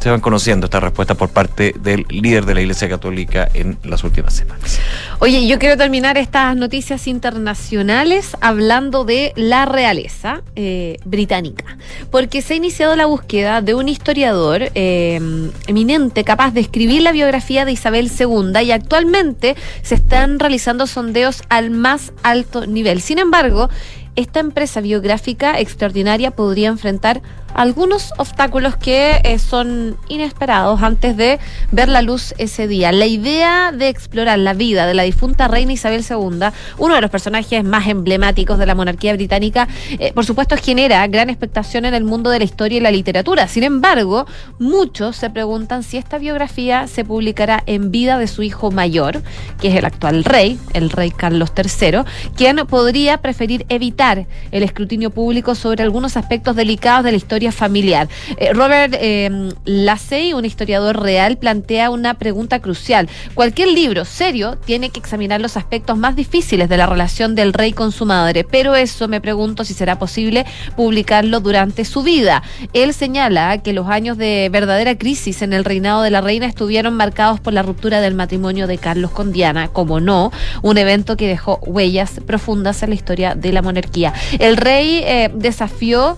se van conociendo estas respuestas por parte del líder de la Iglesia Católica en las últimas semanas.
Oye, yo quiero terminar estas noticias internacionales hablando de la realeza eh, británica, porque se ha iniciado la búsqueda de un historiador eh, eminente capaz de escribir la biografía de Isabel II y actualmente se están realizando sondeos al más alto nivel. Sin embargo, esta empresa biográfica extraordinaria podría enfrentar algunos obstáculos que eh, son inesperados antes de ver la luz ese día. La idea de explorar la vida de la difunta reina Isabel II, uno de los personajes más emblemáticos de la monarquía británica, eh, por supuesto genera gran expectación en el mundo de la historia y la literatura. Sin embargo, muchos se preguntan si esta biografía se publicará en vida de su hijo mayor, que es el actual rey, el rey Carlos III, quien podría preferir evitar el escrutinio público sobre algunos aspectos delicados de la historia familiar. Eh, Robert eh, Lassey, un historiador real, plantea una pregunta crucial. Cualquier libro serio tiene que examinar los aspectos más difíciles de la relación del rey con su madre, pero eso me pregunto si será posible publicarlo durante su vida. Él señala que los años de verdadera crisis en el reinado de la reina estuvieron marcados por la ruptura del matrimonio de Carlos con Diana, como no, un evento que dejó huellas profundas en la historia de la monarquía. El rey eh, desafió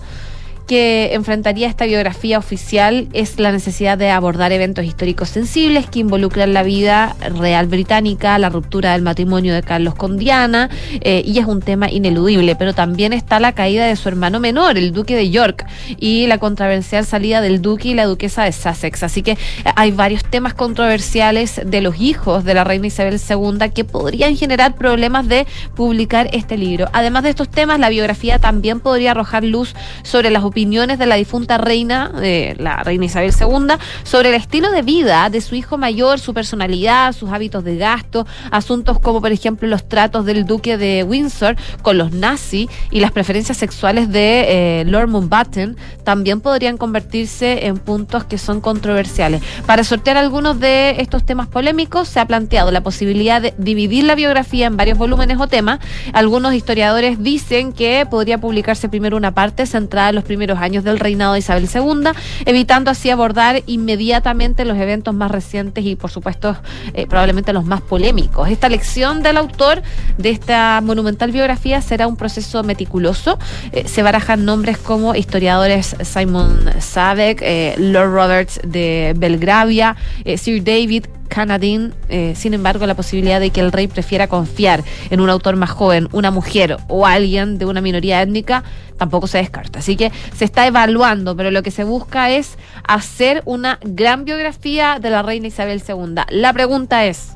que enfrentaría esta biografía oficial es la necesidad de abordar eventos históricos sensibles que involucran la vida real británica, la ruptura del matrimonio de Carlos con Diana, eh, y es un tema ineludible, pero también está la caída de su hermano menor, el duque de York, y la controversial salida del duque y la duquesa de Sussex. Así que hay varios temas controversiales de los hijos de la reina Isabel II que podrían generar problemas de publicar este libro. Además de estos temas, la biografía también podría arrojar luz sobre las opiniones de la difunta reina, de la reina Isabel II, sobre el estilo de vida de su hijo mayor, su personalidad, sus hábitos de gasto, asuntos como por ejemplo los tratos del duque de Windsor con los nazis y las preferencias sexuales de eh, Lord Mountbatten también podrían convertirse en puntos que son controversiales. Para sortear algunos de estos temas polémicos se ha planteado la posibilidad de dividir la biografía en varios volúmenes o temas. Algunos historiadores dicen que podría publicarse primero una parte centrada en los primeros años del reinado de Isabel II, evitando así abordar inmediatamente los eventos más recientes y, por supuesto, eh, probablemente los más polémicos. Esta lección del autor de esta monumental biografía será un proceso meticuloso. Eh, se barajan nombres como historiadores Simon Savek, eh, Lord Roberts de Belgravia, Sir David Canadín, eh, sin embargo, la posibilidad de que el rey prefiera confiar en un autor más joven, una mujer o alguien de una minoría étnica, tampoco se descarta. Así que se está evaluando, pero lo que se busca es hacer una gran biografía de la reina Isabel II. La pregunta es,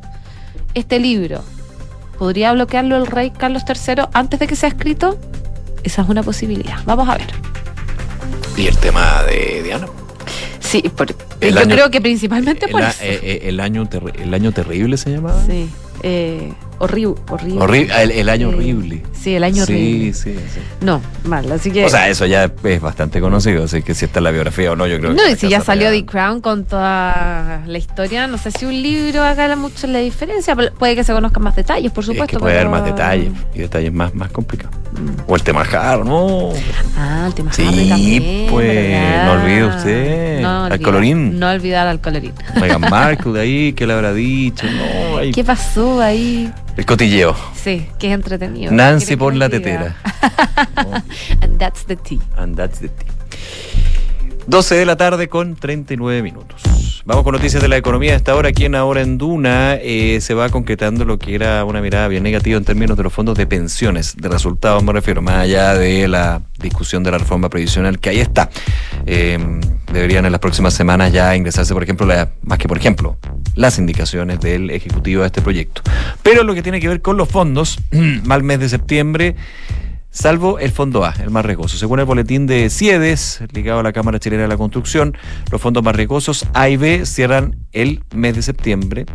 ¿este libro podría bloquearlo el rey Carlos III antes de que sea escrito? Esa es una posibilidad. Vamos a ver.
¿Y el tema de Diana?
Sí, por-
El
yo
año-
creo que principalmente
El,
por
a-
eso.
eh, eh, el año el año terrible se llamaba.
Sí. Eh, horrible. Horrible.
Horri- el, el año
Sí.
horrible.
Sí, el año
sí,
horrible.
Sí, sí.
No, mal. Así que.
O sea, eso ya es bastante conocido, así que si está en la biografía o no, yo creo que.
No, y si ya salió The Crown con toda la historia, no sé si un libro haga mucho la diferencia. Puede que se conozcan más detalles, por
Es
supuesto.
que puede haber más detalles y detalles más, más complicados. O el tema Jar, ¿no?
Ah, el tema
Sí,
Harry también,
pues,
¿verdad?
no olvide usted.
No
al
olvidar-
colorín.
No olvidar al colorín.
Meghan Markle de ahí, ¿qué le habrá dicho? No, ahí-
¿Qué pasó ahí?
El cotilleo.
Sí, que es entretenido.
Nancy
¿Quiere
por la tetera.
And that's the tea.
And that's the tea. 12 de la tarde con 39 minutos. Vamos con noticias de la economía. A esta hora, aquí en Ahora en Duna, eh, se va concretando lo que era una mirada bien negativa en términos de los fondos de pensiones. De resultados me refiero, más allá de la discusión de la reforma previsional, que ahí está. Eh, deberían en las próximas semanas ya ingresarse, por ejemplo, la- más que por ejemplo, las indicaciones del Ejecutivo de este proyecto. Pero lo que tiene que ver con los fondos, mal mes de septiembre, salvo el Fondo A, el más riesgoso. Según el boletín de CIEDES, ligado a la Cámara Chilena de la Construcción, los fondos más riesgosos A y B cierran el mes de septiembre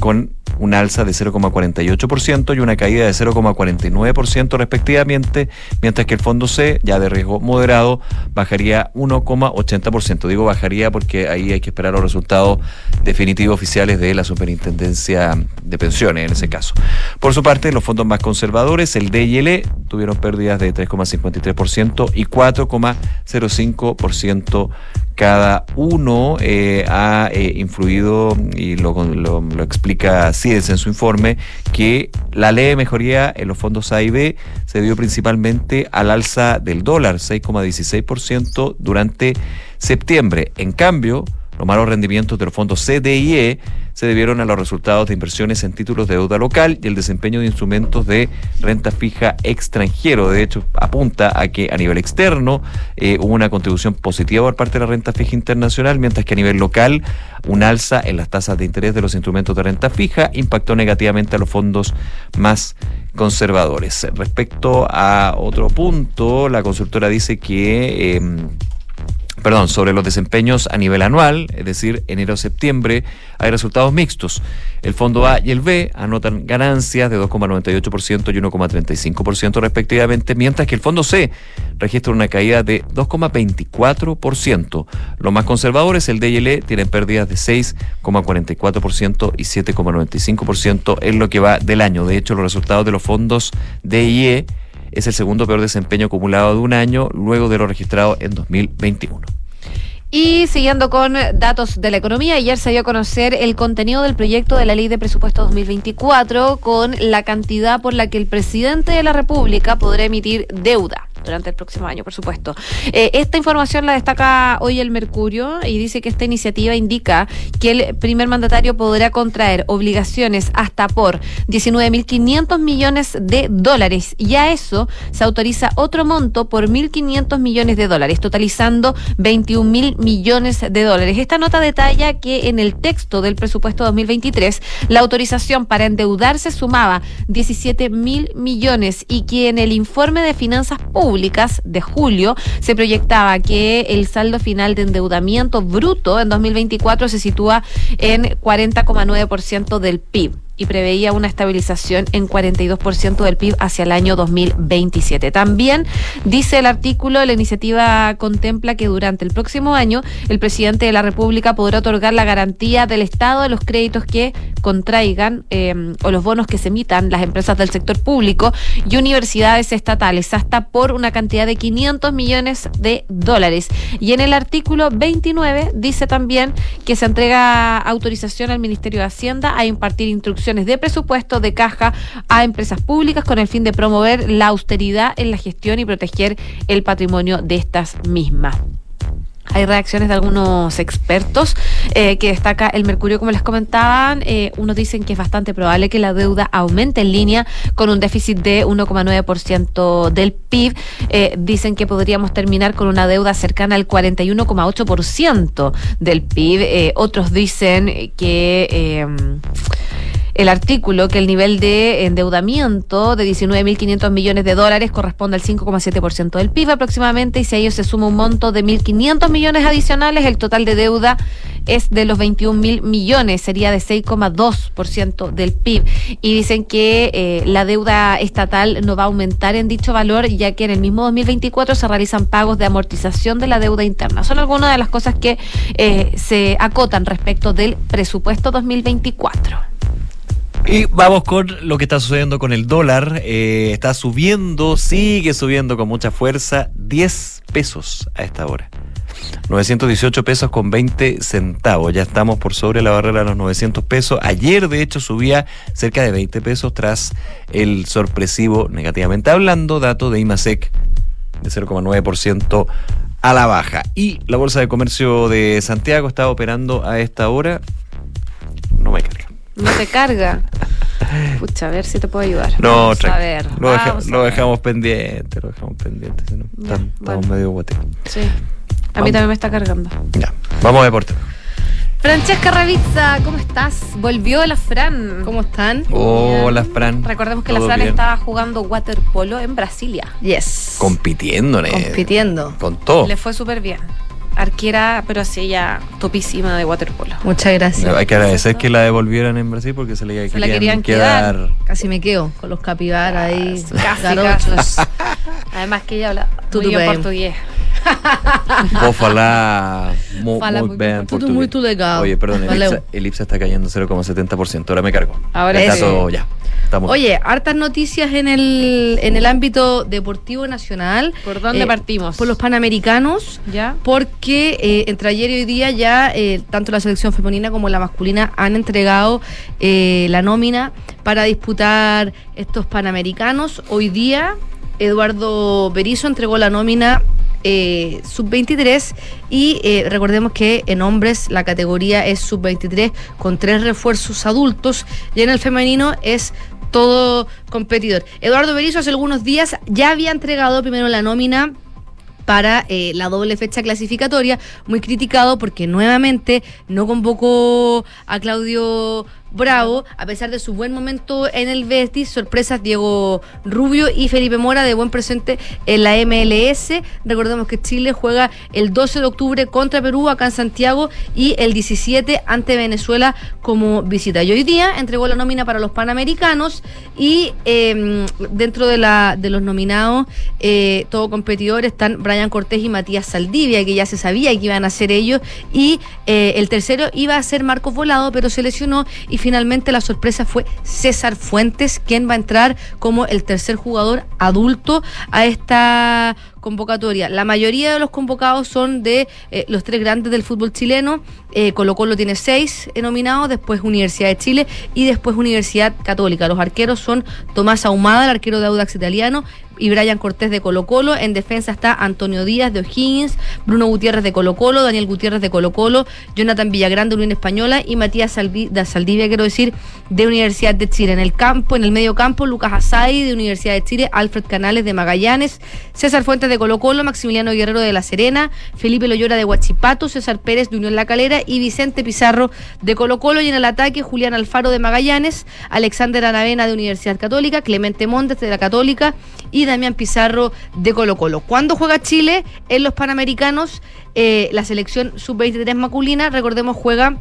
con un alza de 0,48% y una caída de 0,49% respectivamente, mientras que el fondo C, ya de riesgo moderado, bajaría 1,80%. Digo bajaría porque ahí hay que esperar los resultados definitivos oficiales de la Superintendencia de Pensiones en ese caso. Por su parte, los fondos más conservadores, el D y el E, tuvieron pérdidas de 3,53% y 4,05% cada uno eh, ha eh, influido, y lo, lo- explica En su informe, que la ley de mejoría en los fondos A y B se dio principalmente al alza del dólar, 6,16% durante septiembre. En cambio, los malos rendimientos de los fondos C, D y E se debieron a los resultados de inversiones en títulos de deuda local y el desempeño de instrumentos de renta fija extranjero. De hecho, apunta a que a nivel externo eh, hubo una contribución positiva por parte de la renta fija internacional, mientras que a nivel local un alza en las tasas de interés de los instrumentos de renta fija impactó negativamente a los fondos más conservadores. Respecto a otro punto, la consultora dice que... em, perdón, sobre los desempeños a nivel anual, es decir, enero-septiembre, hay resultados mixtos. El fondo A y el B anotan ganancias de 2,98% y 1,35% respectivamente, mientras que el fondo C registra una caída de 2,24%. Los más conservadores, el D y el E, tienen pérdidas de 6,44% y 7,95% en lo que va del año. De hecho, los resultados de los fondos D y E es el segundo peor desempeño acumulado de un año luego de lo registrado en 2021.
Y siguiendo con datos de la economía, ayer se dio a conocer el contenido del proyecto de la Ley de Presupuesto 2024 con la cantidad por la que el presidente de la República podrá emitir deuda durante el próximo año, por supuesto. Eh, esta información la destaca hoy el Mercurio y dice que esta iniciativa indica que el primer mandatario podrá contraer obligaciones hasta por 19.500 millones de dólares y a eso se autoriza otro monto por 1.500 millones de dólares, totalizando 21.000 millones de dólares. Esta nota detalla que en el texto del presupuesto 2023 la autorización para endeudarse sumaba 17.000 millones y que en el informe de finanzas públicas de julio se proyectaba que el saldo final de endeudamiento bruto en 2024 se sitúa en 40,9% del PIB y preveía una estabilización en 42% del PIB hacia el año 2027. También dice el artículo, la iniciativa contempla que durante el próximo año el presidente de la República podrá otorgar la garantía del Estado de los créditos que contraigan eh, o los bonos que se emitan las empresas del sector público y universidades estatales hasta por una cantidad de 500 millones de dólares. Y en el artículo 29 dice también que se entrega autorización al Ministerio de Hacienda a impartir instrucciones de presupuesto de caja a empresas públicas con el fin de promover la austeridad en la gestión y proteger el patrimonio de estas mismas. Hay reacciones de algunos expertos eh, que destaca el Mercurio, como les comentaban. Eh, unos dicen que es bastante probable que la deuda aumente en línea con un déficit de 1,9% del PIB. Eh, dicen que podríamos terminar con una deuda cercana al 41,8% del PIB. Eh, otros dicen que... el artículo que el nivel de endeudamiento de 19.500 millones de dólares corresponde al 5,7% del PIB aproximadamente y si a ello se suma un monto de 1.500 millones adicionales, el total de deuda es de los 21 mil millones, sería de 6,2% del PIB. Y dicen que eh, la deuda estatal no va a aumentar en dicho valor, ya que en el mismo 2024 se realizan pagos de amortización de la deuda interna. Son algunas de las cosas que eh, se acotan respecto del presupuesto 2024.
Y vamos con lo que está sucediendo con el dólar. Eh, está subiendo, sigue subiendo con mucha fuerza, 10 pesos a esta hora. 918 pesos con 20 centavos. Ya estamos por sobre la barrera de los 900 pesos. Ayer, de hecho, subía cerca de 20 pesos tras el sorpresivo, negativamente hablando, dato de IMASEC de 0,9% a la baja. Y la Bolsa de Comercio de Santiago está operando a esta hora. No me carga.
No te carga. Pucha, a ver si te puedo ayudar.
No,
Vamos a ver.
Lo, deja-
vamos a
lo
ver.
dejamos pendiente, lo dejamos pendiente. si no,
Ya,
estamos,
bueno.
medio guateos.
Sí. A mí
Vamos.
también me está cargando.
Ya, vamos a deporte.
Francesca Ravizza, ¿cómo estás? Volvió la Fran.
¿Cómo están?
Hola, Fran.
Recordemos que la
¿Todo
Fran
bien?
estaba jugando waterpolo en Brasilia.
Yes.
Compitiendo, ¿eh?
Compitiendo.
Con todo.
Le fue súper bien. Arquera, pero así ella topísima de waterpolo.
Muchas gracias.
Hay que agradecer que la devolvieran en Brasil porque se le
Se la querían quedar.
Casi me quedo con los capibaras ahí.
Casi. Además que ella habla muy bien portugués. Fala
muy
muy
bien
bem.
Tudo
portugués.
muito legal.
Oye, perdón, el
Valeu.
IPSA, el IPSA está cayendo 0,70%. Ahora me cargo.
Ahora sí.
dato ya. Estamos.
Oye, hartas noticias en el, en el ámbito deportivo nacional.
¿Por dónde
Eh,
partimos?
Por los Panamericanos.
¿Ya?
Porque eh, entre ayer y hoy día ya eh, tanto la selección femenina como la masculina han entregado eh, la nómina para disputar estos Panamericanos. Hoy día Eduardo Berizzo entregó la nómina eh, sub-23 y eh, recordemos que en hombres la categoría es sub-23 con tres refuerzos adultos y en el femenino es todo competidor. Eduardo Berizzo hace algunos días ya había entregado primero la nómina para eh, la doble fecha clasificatoria, muy criticado porque nuevamente no convocó a Claudio Bravo, a pesar de su buen momento en el Betis, sorpresas Diego Rubio y Felipe Mora de buen presente en la MLS. Recordemos que Chile juega el 12 de octubre contra Perú acá en Santiago y el 17 ante Venezuela como visita. Y hoy día entregó la nómina para los Panamericanos y eh, dentro de, la, de los nominados, eh, todo competidor, están Brian Cortés y Matías Saldivia, que ya se sabía que iban a ser ellos, y eh, el tercero iba a ser Marcos Volado, pero se lesionó y finalmente la sorpresa fue César Fuentes, quien va a entrar como el tercer jugador adulto a esta convocatoria. La mayoría de los convocados son de eh, los tres grandes del fútbol chileno. Eh, Colo Colo tiene seis nominados, después Universidad de Chile y después Universidad Católica. Los arqueros son Tomás Ahumada, el arquero de Audax italiano, y Brian Cortés de Colo Colo. En defensa está Antonio Díaz de O'Higgins, Bruno Gutiérrez de Colo Colo, Daniel Gutiérrez de Colo Colo, Jonathan Villagrán de Unión Española y Matías da Saldivia, quiero decir, de Universidad de Chile. En el campo, en el medio campo, Lucas Asadi de Universidad de Chile, Alfred Canales de Magallanes, César Fuentes de Colo Colo, Maximiliano Guerrero de La Serena, Felipe Loyora de Huachipato, César Pérez de Unión La Calera y Vicente Pizarro de Colo Colo. Y en el ataque, Julián Alfaro de Magallanes, Alexander Anavena de Universidad Católica, Clemente Montes de la Católica y Damián Pizarro de Colo Colo. ¿Cuándo juega Chile en los Panamericanos? Eh, la selección sub-23 masculina, recordemos, juega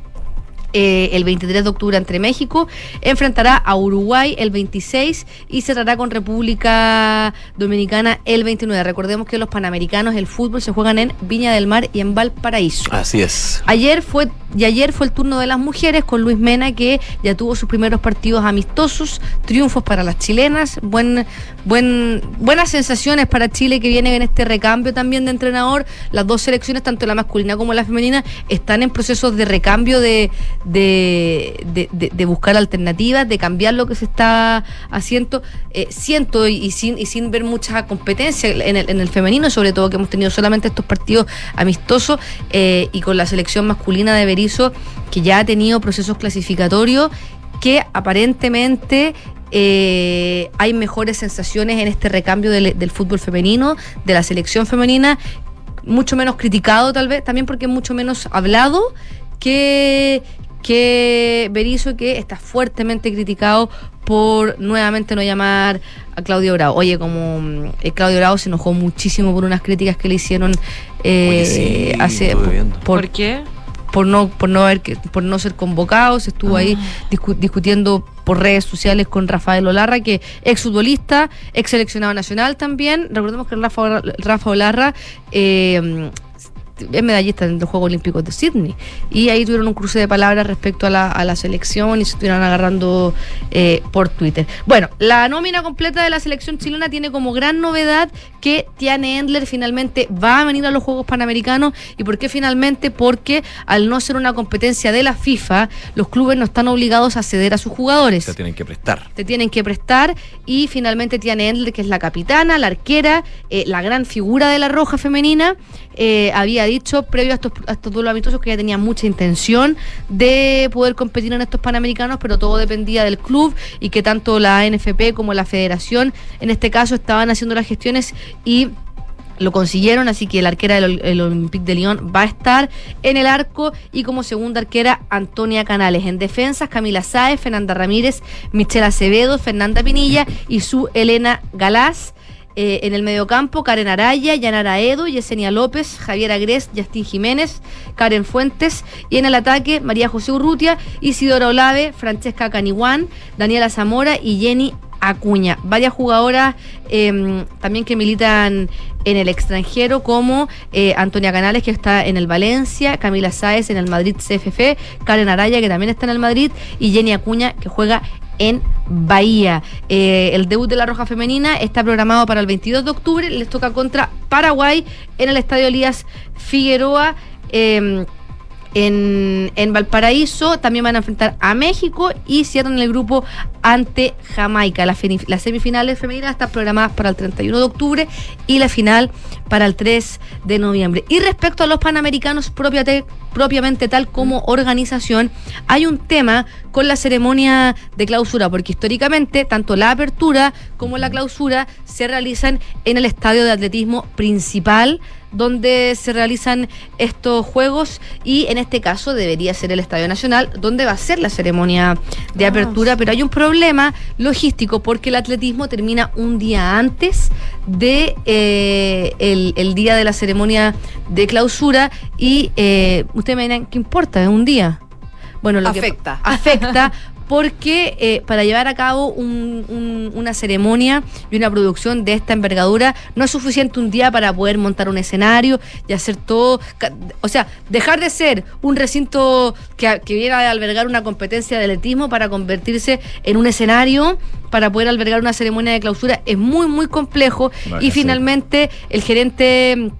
eh, el 23 de octubre entre México, enfrentará a Uruguay el 26 y cerrará con República Dominicana el 29. Recordemos que los Panamericanos, el fútbol, se juegan en Viña del Mar y en Valparaíso.
Así es.
Ayer fue y ayer fue el turno de las mujeres con Luis Mena que ya tuvo sus primeros partidos amistosos, triunfos para las chilenas, buen, buen, buenas sensaciones para Chile que viene en este recambio también de entrenador. Las dos selecciones, tanto la masculina como la femenina, están en procesos de recambio de, de, de- buscar alternativas, de cambiar lo que se está haciendo. Eh, siento y, y sin, y sin ver mucha competencia en el, en el femenino, sobre todo que hemos tenido solamente estos partidos amistosos eh, y con la selección masculina de Berizzo, que ya ha tenido procesos clasificatorios que aparentemente eh, hay mejores sensaciones en este recambio del, del fútbol femenino, de la selección femenina, mucho menos criticado tal vez, también porque es mucho menos hablado que, que Berizzo, que está fuertemente criticado por nuevamente no llamar a Claudio Bravo. Oye, como eh, Claudio Bravo se enojó muchísimo por unas críticas que le hicieron eh,
Oye, sí,
hace ¿Por
qué?
Por no por no haber que- por no ser convocados estuvo ahí discu- discutiendo por redes sociales con Rafael Olarra que ex futbolista ex seleccionado nacional también. Recordemos que Rafa, Rafa Olarra eh, es medallista en los Juegos Olímpicos de Sydney y ahí tuvieron un cruce de palabras respecto a la, a la selección y se estuvieron agarrando eh, por Twitter. Bueno, la nómina completa de la selección chilena tiene como gran novedad que Tiane Endler finalmente va a venir a los Juegos Panamericanos y ¿por qué finalmente? Porque al no ser una competencia de la FIFA, los clubes no están obligados a ceder a sus jugadores
Se tienen que prestar.
te tienen que prestar y finalmente Tiane Endler, que es la capitana, la arquera, eh, la gran figura de la roja femenina, eh, había dicho previo a estos, a estos duelos amistosos que ella tenía mucha intención de poder competir en estos Panamericanos, pero todo dependía del club y que tanto la NFP como la federación en este caso estaban haciendo las gestiones y lo consiguieron, así que la arquera del el Olympique de Lyon va a estar en el arco y como segunda arquera Antonia Canales. En defensas Camila Sáez, Fernanda Ramírez, Michelle Acevedo, Fernanda Pinilla y su Elena Galás. Eh, en el mediocampo, Karen Araya, Yanara Edo, Yesenia López, Javier Agres, Justin Jiménez, Karen Fuentes. Y en el ataque, María José Urrutia, Isidora Olave, Francesca Caniguán, Daniela Zamora y Jenny Acuña. Varias jugadoras eh, también que militan en el extranjero, como eh, Antonia Canales, que está en el Valencia, Camila Sáez en el Madrid CFF, Karen Araya, que también está en el Madrid, y Jenny Acuña, que juega en Bahía. Eh, el debut de la Roja Femenina está programado para el 22 de octubre. Les toca contra Paraguay en el Estadio Elías Figueroa. En, en Valparaíso también van a enfrentar a México y cierran el grupo ante Jamaica. Las, semifinales femeninas están programadas para el 31 de octubre y la final para el 3 de noviembre. Y respecto a los panamericanos propiamente tal como organización, hay un tema con la ceremonia de clausura, porque históricamente tanto la apertura como la clausura se realizan en el estadio de atletismo principal donde se realizan estos juegos y en este caso debería ser el Estadio Nacional donde va a ser la ceremonia de
Ah,
apertura, pero hay un problema logístico porque el atletismo termina un día antes de eh, el, el día de la ceremonia de clausura y eh, ustedes me dirán, ¿qué importa? Es un día. Bueno, lo
Afecta.
que afecta porque eh, para llevar a cabo un- un- una ceremonia y una producción de esta envergadura no es suficiente un día para poder montar un escenario y hacer todo, o sea, dejar de ser un recinto que, que viera a albergar una competencia de atletismo para convertirse en un escenario para poder albergar una ceremonia de clausura es muy muy complejo.
Vaya,
y finalmente el gerente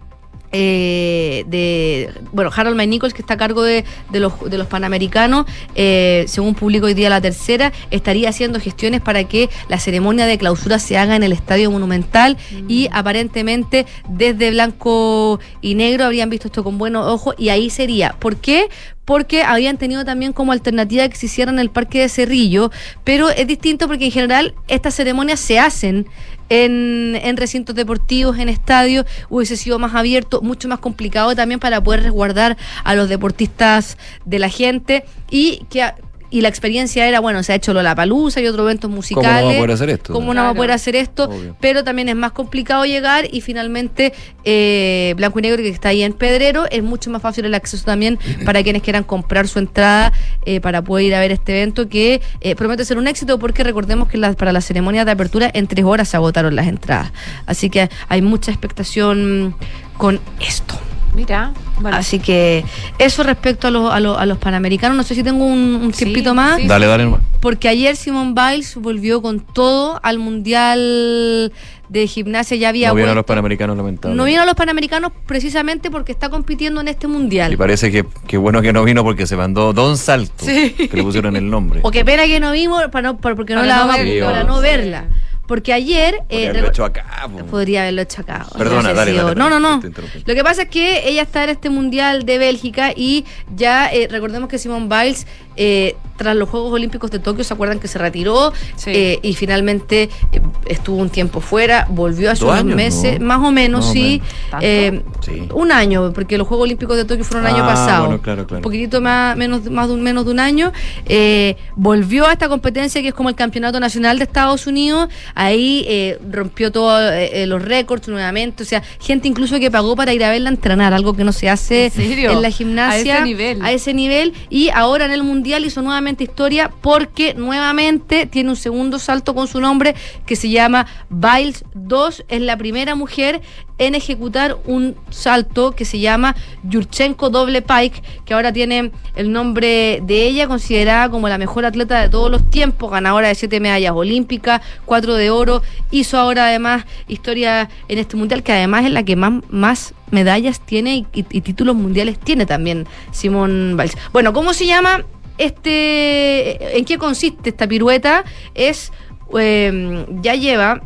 eh, de bueno Harold May Nichols que está a cargo de, de los, de los panamericanos eh, según publicó hoy día la tercera estaría haciendo gestiones para que la ceremonia de clausura se haga en el estadio monumental y aparentemente desde blanco y negro habrían visto esto con buenos ojos y ahí sería ¿por qué? porque habían tenido también como alternativa que se hiciera en el Parque de Cerrillo, pero es distinto porque en general estas ceremonias se hacen en, en recintos deportivos, en estadios, hubiese sido más abierto, mucho más complicado también para poder resguardar a los deportistas de la gente y que y la experiencia era, bueno, se ha hecho Lollapalooza y otros eventos musicales.
¿Cómo no va a poder hacer esto?
¿Cómo no va a
Claro.
poder hacer esto?
Obvio.
Pero también es más complicado llegar y finalmente eh, Blanco y Negro, que está ahí en Pedrero, es mucho más fácil el acceso también para quienes quieran comprar su entrada eh, para poder ir a ver este evento que eh, promete ser un éxito porque recordemos que la- para la ceremonia de apertura en tres horas se agotaron las entradas. Así que hay mucha expectación con esto.
Mira, bueno.
Así que eso respecto a los, a los, a los panamericanos. No sé si tengo un, un
Sí,
tiempito más.
sí,
Dale, dale.
Porque ayer Simone Biles volvió con todo al Mundial de Gimnasia. Ya había
No vieron a los panamericanos, lamentablemente.
No vino a los Panamericanos precisamente porque está compitiendo en este Mundial.
Y parece que, que bueno que no vino porque se mandó Don Salto,
Sí.
que le pusieron el nombre.
O qué pena que no vimos para no, para- porque no
Para
la
no
vamos-
verla.
para no verla. Porque ayer
Podría
eh,
haberlo
reco-
hecho acá. po.
podría haberlo hecho acá.
Perdona, dale,
No, no, no. Lo que pasa es que ella está en este mundial de Bélgica y ya eh, recordemos que Simone Biles eh, tras los Juegos Olímpicos de Tokio, ¿se acuerdan que se retiró? Eh, y finalmente eh, estuvo un tiempo fuera, volvió hace
Dos
unos
años,
meses,
¿no?
más o menos, sí. Eh,
Sí.
Un año, porque los Juegos Olímpicos de Tokio fueron el año
Ah,
pasado.
bueno, claro, claro.
Un poquitito más, menos, más de un, menos de un año. Eh, volvió a esta competencia que es como el Campeonato Nacional de Estados Unidos. Ahí eh, rompió todos los récords nuevamente. O sea, gente incluso que pagó para ir a verla entrenar, algo que no se hace
¿En serio?
la gimnasia.
A ese nivel.
A ese nivel. Y ahora en el Mundial hizo nuevamente historia porque nuevamente tiene un segundo salto con su nombre que se llama Biles 2. Es la primera mujer en ejecutar un salto que se llama Yurchenko Doble Pike, que ahora tiene el nombre de ella, considerada como la mejor atleta de todos los tiempos, ganadora de siete medallas olímpicas, cuatro de oro. Hizo ahora además historia en este mundial, que además es la que más, más medallas tiene y, títulos mundiales tiene también Simón Biles. Bueno, ¿cómo se llama? Este, ¿En qué consiste esta pirueta? Es, eh, ya lleva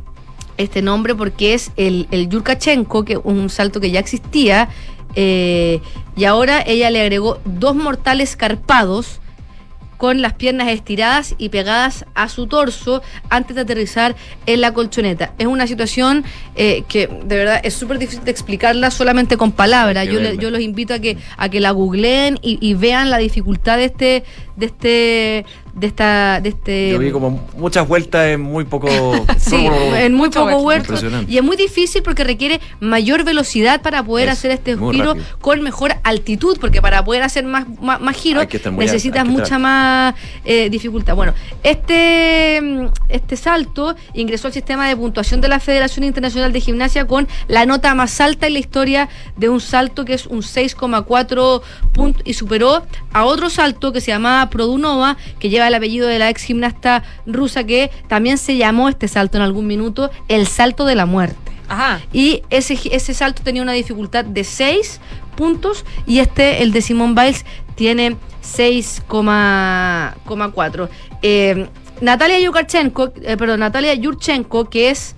este nombre porque es el, el Yurkachenko, que un salto que ya existía, eh, y ahora ella le agregó dos mortales carpados con las piernas estiradas y pegadas a su torso antes de aterrizar en la colchoneta. Es una situación eh, que de verdad es súper difícil de explicarla solamente con palabras. Yo, le- yo los invito a que, a que la googleen y, y vean la dificultad de este, de este, de esta, de este
Yo vi como muchas vueltas en muy poco.
Sí, en muy poco. Y es muy difícil porque requiere mayor velocidad para poder hacer este giro
rápido.
con mejor altitud, porque para poder hacer más, más, más giros
alto,
necesitas mucha
estar
más eh, dificultad. Bueno, este, mm, este salto ingresó al sistema de puntuación de la Federación Internacional de Gimnasia con la nota más alta en la historia de un salto que es un 6,4 puntos y superó a otro salto que se llamaba Produnova, que lleva el apellido de la ex gimnasta rusa que también se llamó este salto en algún minuto el salto de la muerte.
Ajá.
Y ese, ese salto tenía una dificultad de 6 puntos y este, el de Simón Biles, tiene 6,4. Eh, Natalia Yurchenko, eh, perdón, Natalia Yurchenko, que es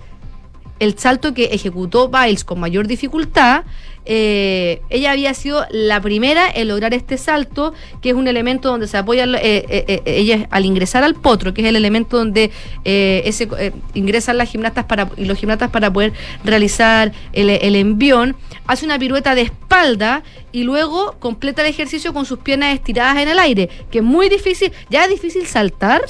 el salto que ejecutó Biles con mayor dificultad, eh, ella había sido la primera en lograr este salto, que es un elemento donde se apoya, eh, eh, eh, ella al ingresar al potro, que es el elemento donde eh, ese, eh, ingresan las gimnastas para, y los gimnastas para poder realizar el envión, hace una pirueta de espalda y luego completa el ejercicio con sus piernas estiradas en el aire, que es muy difícil, ya es difícil saltar.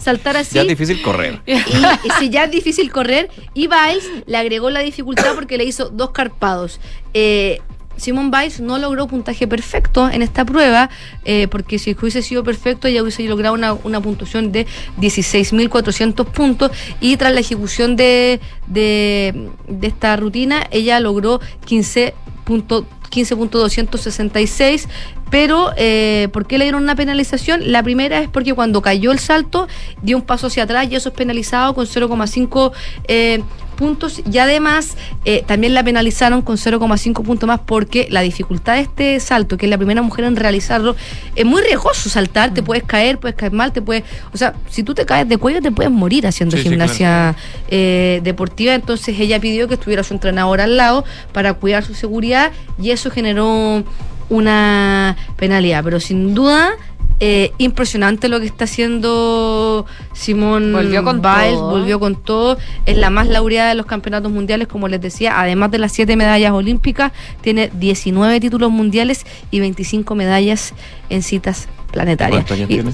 Saltar así.
Ya es difícil correr.
Y, y si ya es difícil correr, y Biles le agregó la dificultad porque le hizo dos carpados. Eh, Simón Biles no logró puntaje perfecto en esta prueba, eh, porque si hubiese sido perfecto, ella hubiese logrado una, una puntuación de 16.400 puntos, y tras la ejecución de, de, de esta rutina, ella logró 15 puntos 15.266, pero eh, ¿por qué le dieron una penalización? La primera es porque cuando cayó el salto dio un paso hacia atrás y eso es penalizado con 0,5 eh, puntos y además eh, también la penalizaron con 0,5 puntos más porque la dificultad de este salto, que es la primera mujer en realizarlo, es muy riesgoso saltar, te puedes caer, puedes caer mal, te puedes, o sea, si tú te caes de cuello te puedes morir haciendo
Sí, sí,
gimnasia eh, deportiva, entonces ella pidió que estuviera su entrenador al lado para cuidar su seguridad y eso generó una penalidad, pero sin duda eh, impresionante lo que está haciendo Simón
Volvió con
Biles,
todo.
volvió con todo, es la más laureada de los campeonatos mundiales, como les decía, además de las siete medallas olímpicas, tiene 19 títulos mundiales y 25 medallas en citas planetarias.
¿Cuántos años
Y-
tiene?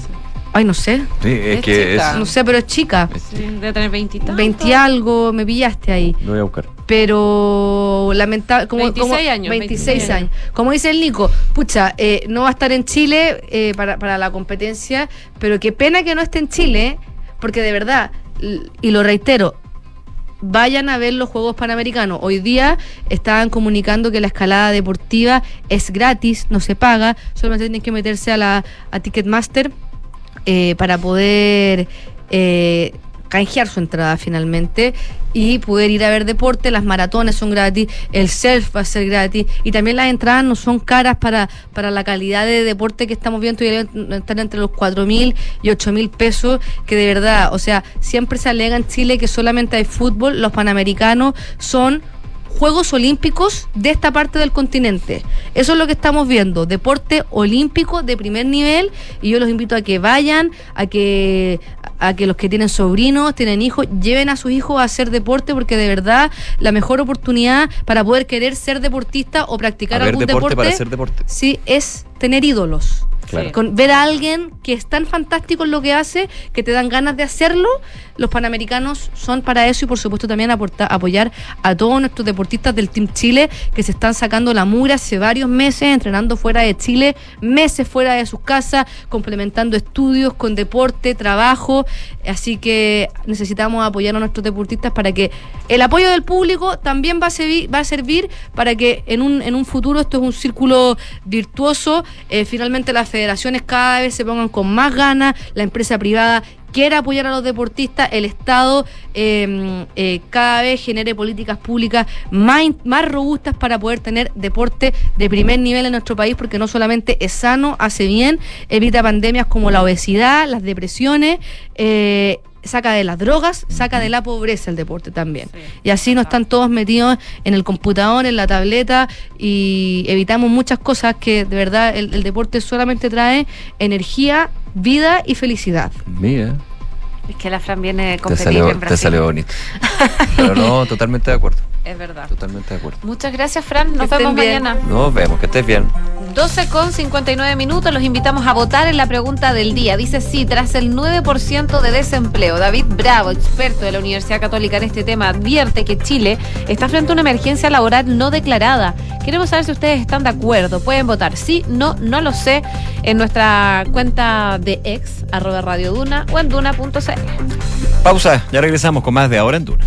Ay, no sé.
Sí, es
Es
que es.
No sé, pero es chica.
Debe tener 20 y tanto.
20 y algo, me pillaste ahí.
Lo voy a buscar.
Pero lamentable. Como,
26
como-
años,
26
26
años. Como dice el Nico, pucha, eh, no va a estar en Chile eh, para, para la competencia, pero qué pena que no esté en Chile, porque de verdad, y lo reitero, vayan a ver los Juegos Panamericanos. Hoy día estaban comunicando que la escalada deportiva es gratis, no se paga, solamente tienen que meterse a la a Ticketmaster eh, para poder eh, canjear su entrada finalmente y poder ir a ver deporte. Las maratones son gratis, el surf va a ser gratis y también las entradas no son caras para, para la calidad de deporte que estamos viendo estar entre los 4 mil y 8 mil pesos, que de verdad, o sea, siempre se alega en Chile que solamente hay fútbol, los panamericanos son Juegos Olímpicos de esta parte del continente. Eso es lo que estamos viendo, deporte olímpico de primer nivel y yo los invito a que vayan, a que a que los que tienen sobrinos, tienen hijos, lleven a sus hijos a hacer deporte porque de verdad la mejor oportunidad para poder querer ser deportista o practicar
A ver
algún
deporte
deporte,
para hacer deporte.
sí es tener ídolos. Con ver a alguien que es tan fantástico en lo que hace que te dan ganas de hacerlo, los panamericanos son para eso y por supuesto también aporta- apoyar a todos nuestros deportistas del Team Chile que se están sacando la mura hace varios meses, entrenando fuera de Chile, meses fuera de sus casas, complementando estudios con deporte, trabajo. Así que necesitamos apoyar a nuestros deportistas para que el apoyo del público también va a servir, va a servir para que en un, en un futuro esto es un círculo virtuoso. eh, finalmente las federaciones cada vez se pongan con más ganas, la empresa privada quiera apoyar a los deportistas, el Estado eh, eh, cada vez genere políticas públicas más, más robustas para poder tener deporte de primer nivel en nuestro país, porque no solamente es sano, hace bien, evita pandemias como la obesidad, las depresiones, eh, saca de las drogas, saca de la pobreza el deporte también. y así no están todos metidos en el computador, en la tableta y evitamos muchas cosas que de verdad el, el deporte solamente trae energía, vida y felicidad.
Mira,
Es que la Fran viene a
te salió,
en
te
Brasil.
salió bonito. Pero no, totalmente de acuerdo.
Es verdad.
Totalmente de acuerdo.
Muchas gracias, Fran. Nos
Que
vemos mañana.
Nos vemos, que estés bien.
12 con 59 minutos, los invitamos a votar en la pregunta del día. Dice sí, tras el 9% de desempleo, David Bravo, experto de la Universidad Católica en este tema, advierte que Chile está frente a una emergencia laboral no declarada. Queremos saber si ustedes están de acuerdo. Pueden votar sí, no, no lo sé, en nuestra cuenta de ex, arroba Radio Duna o en duna.cl.
Pausa, ya regresamos con más de ahora en Duna.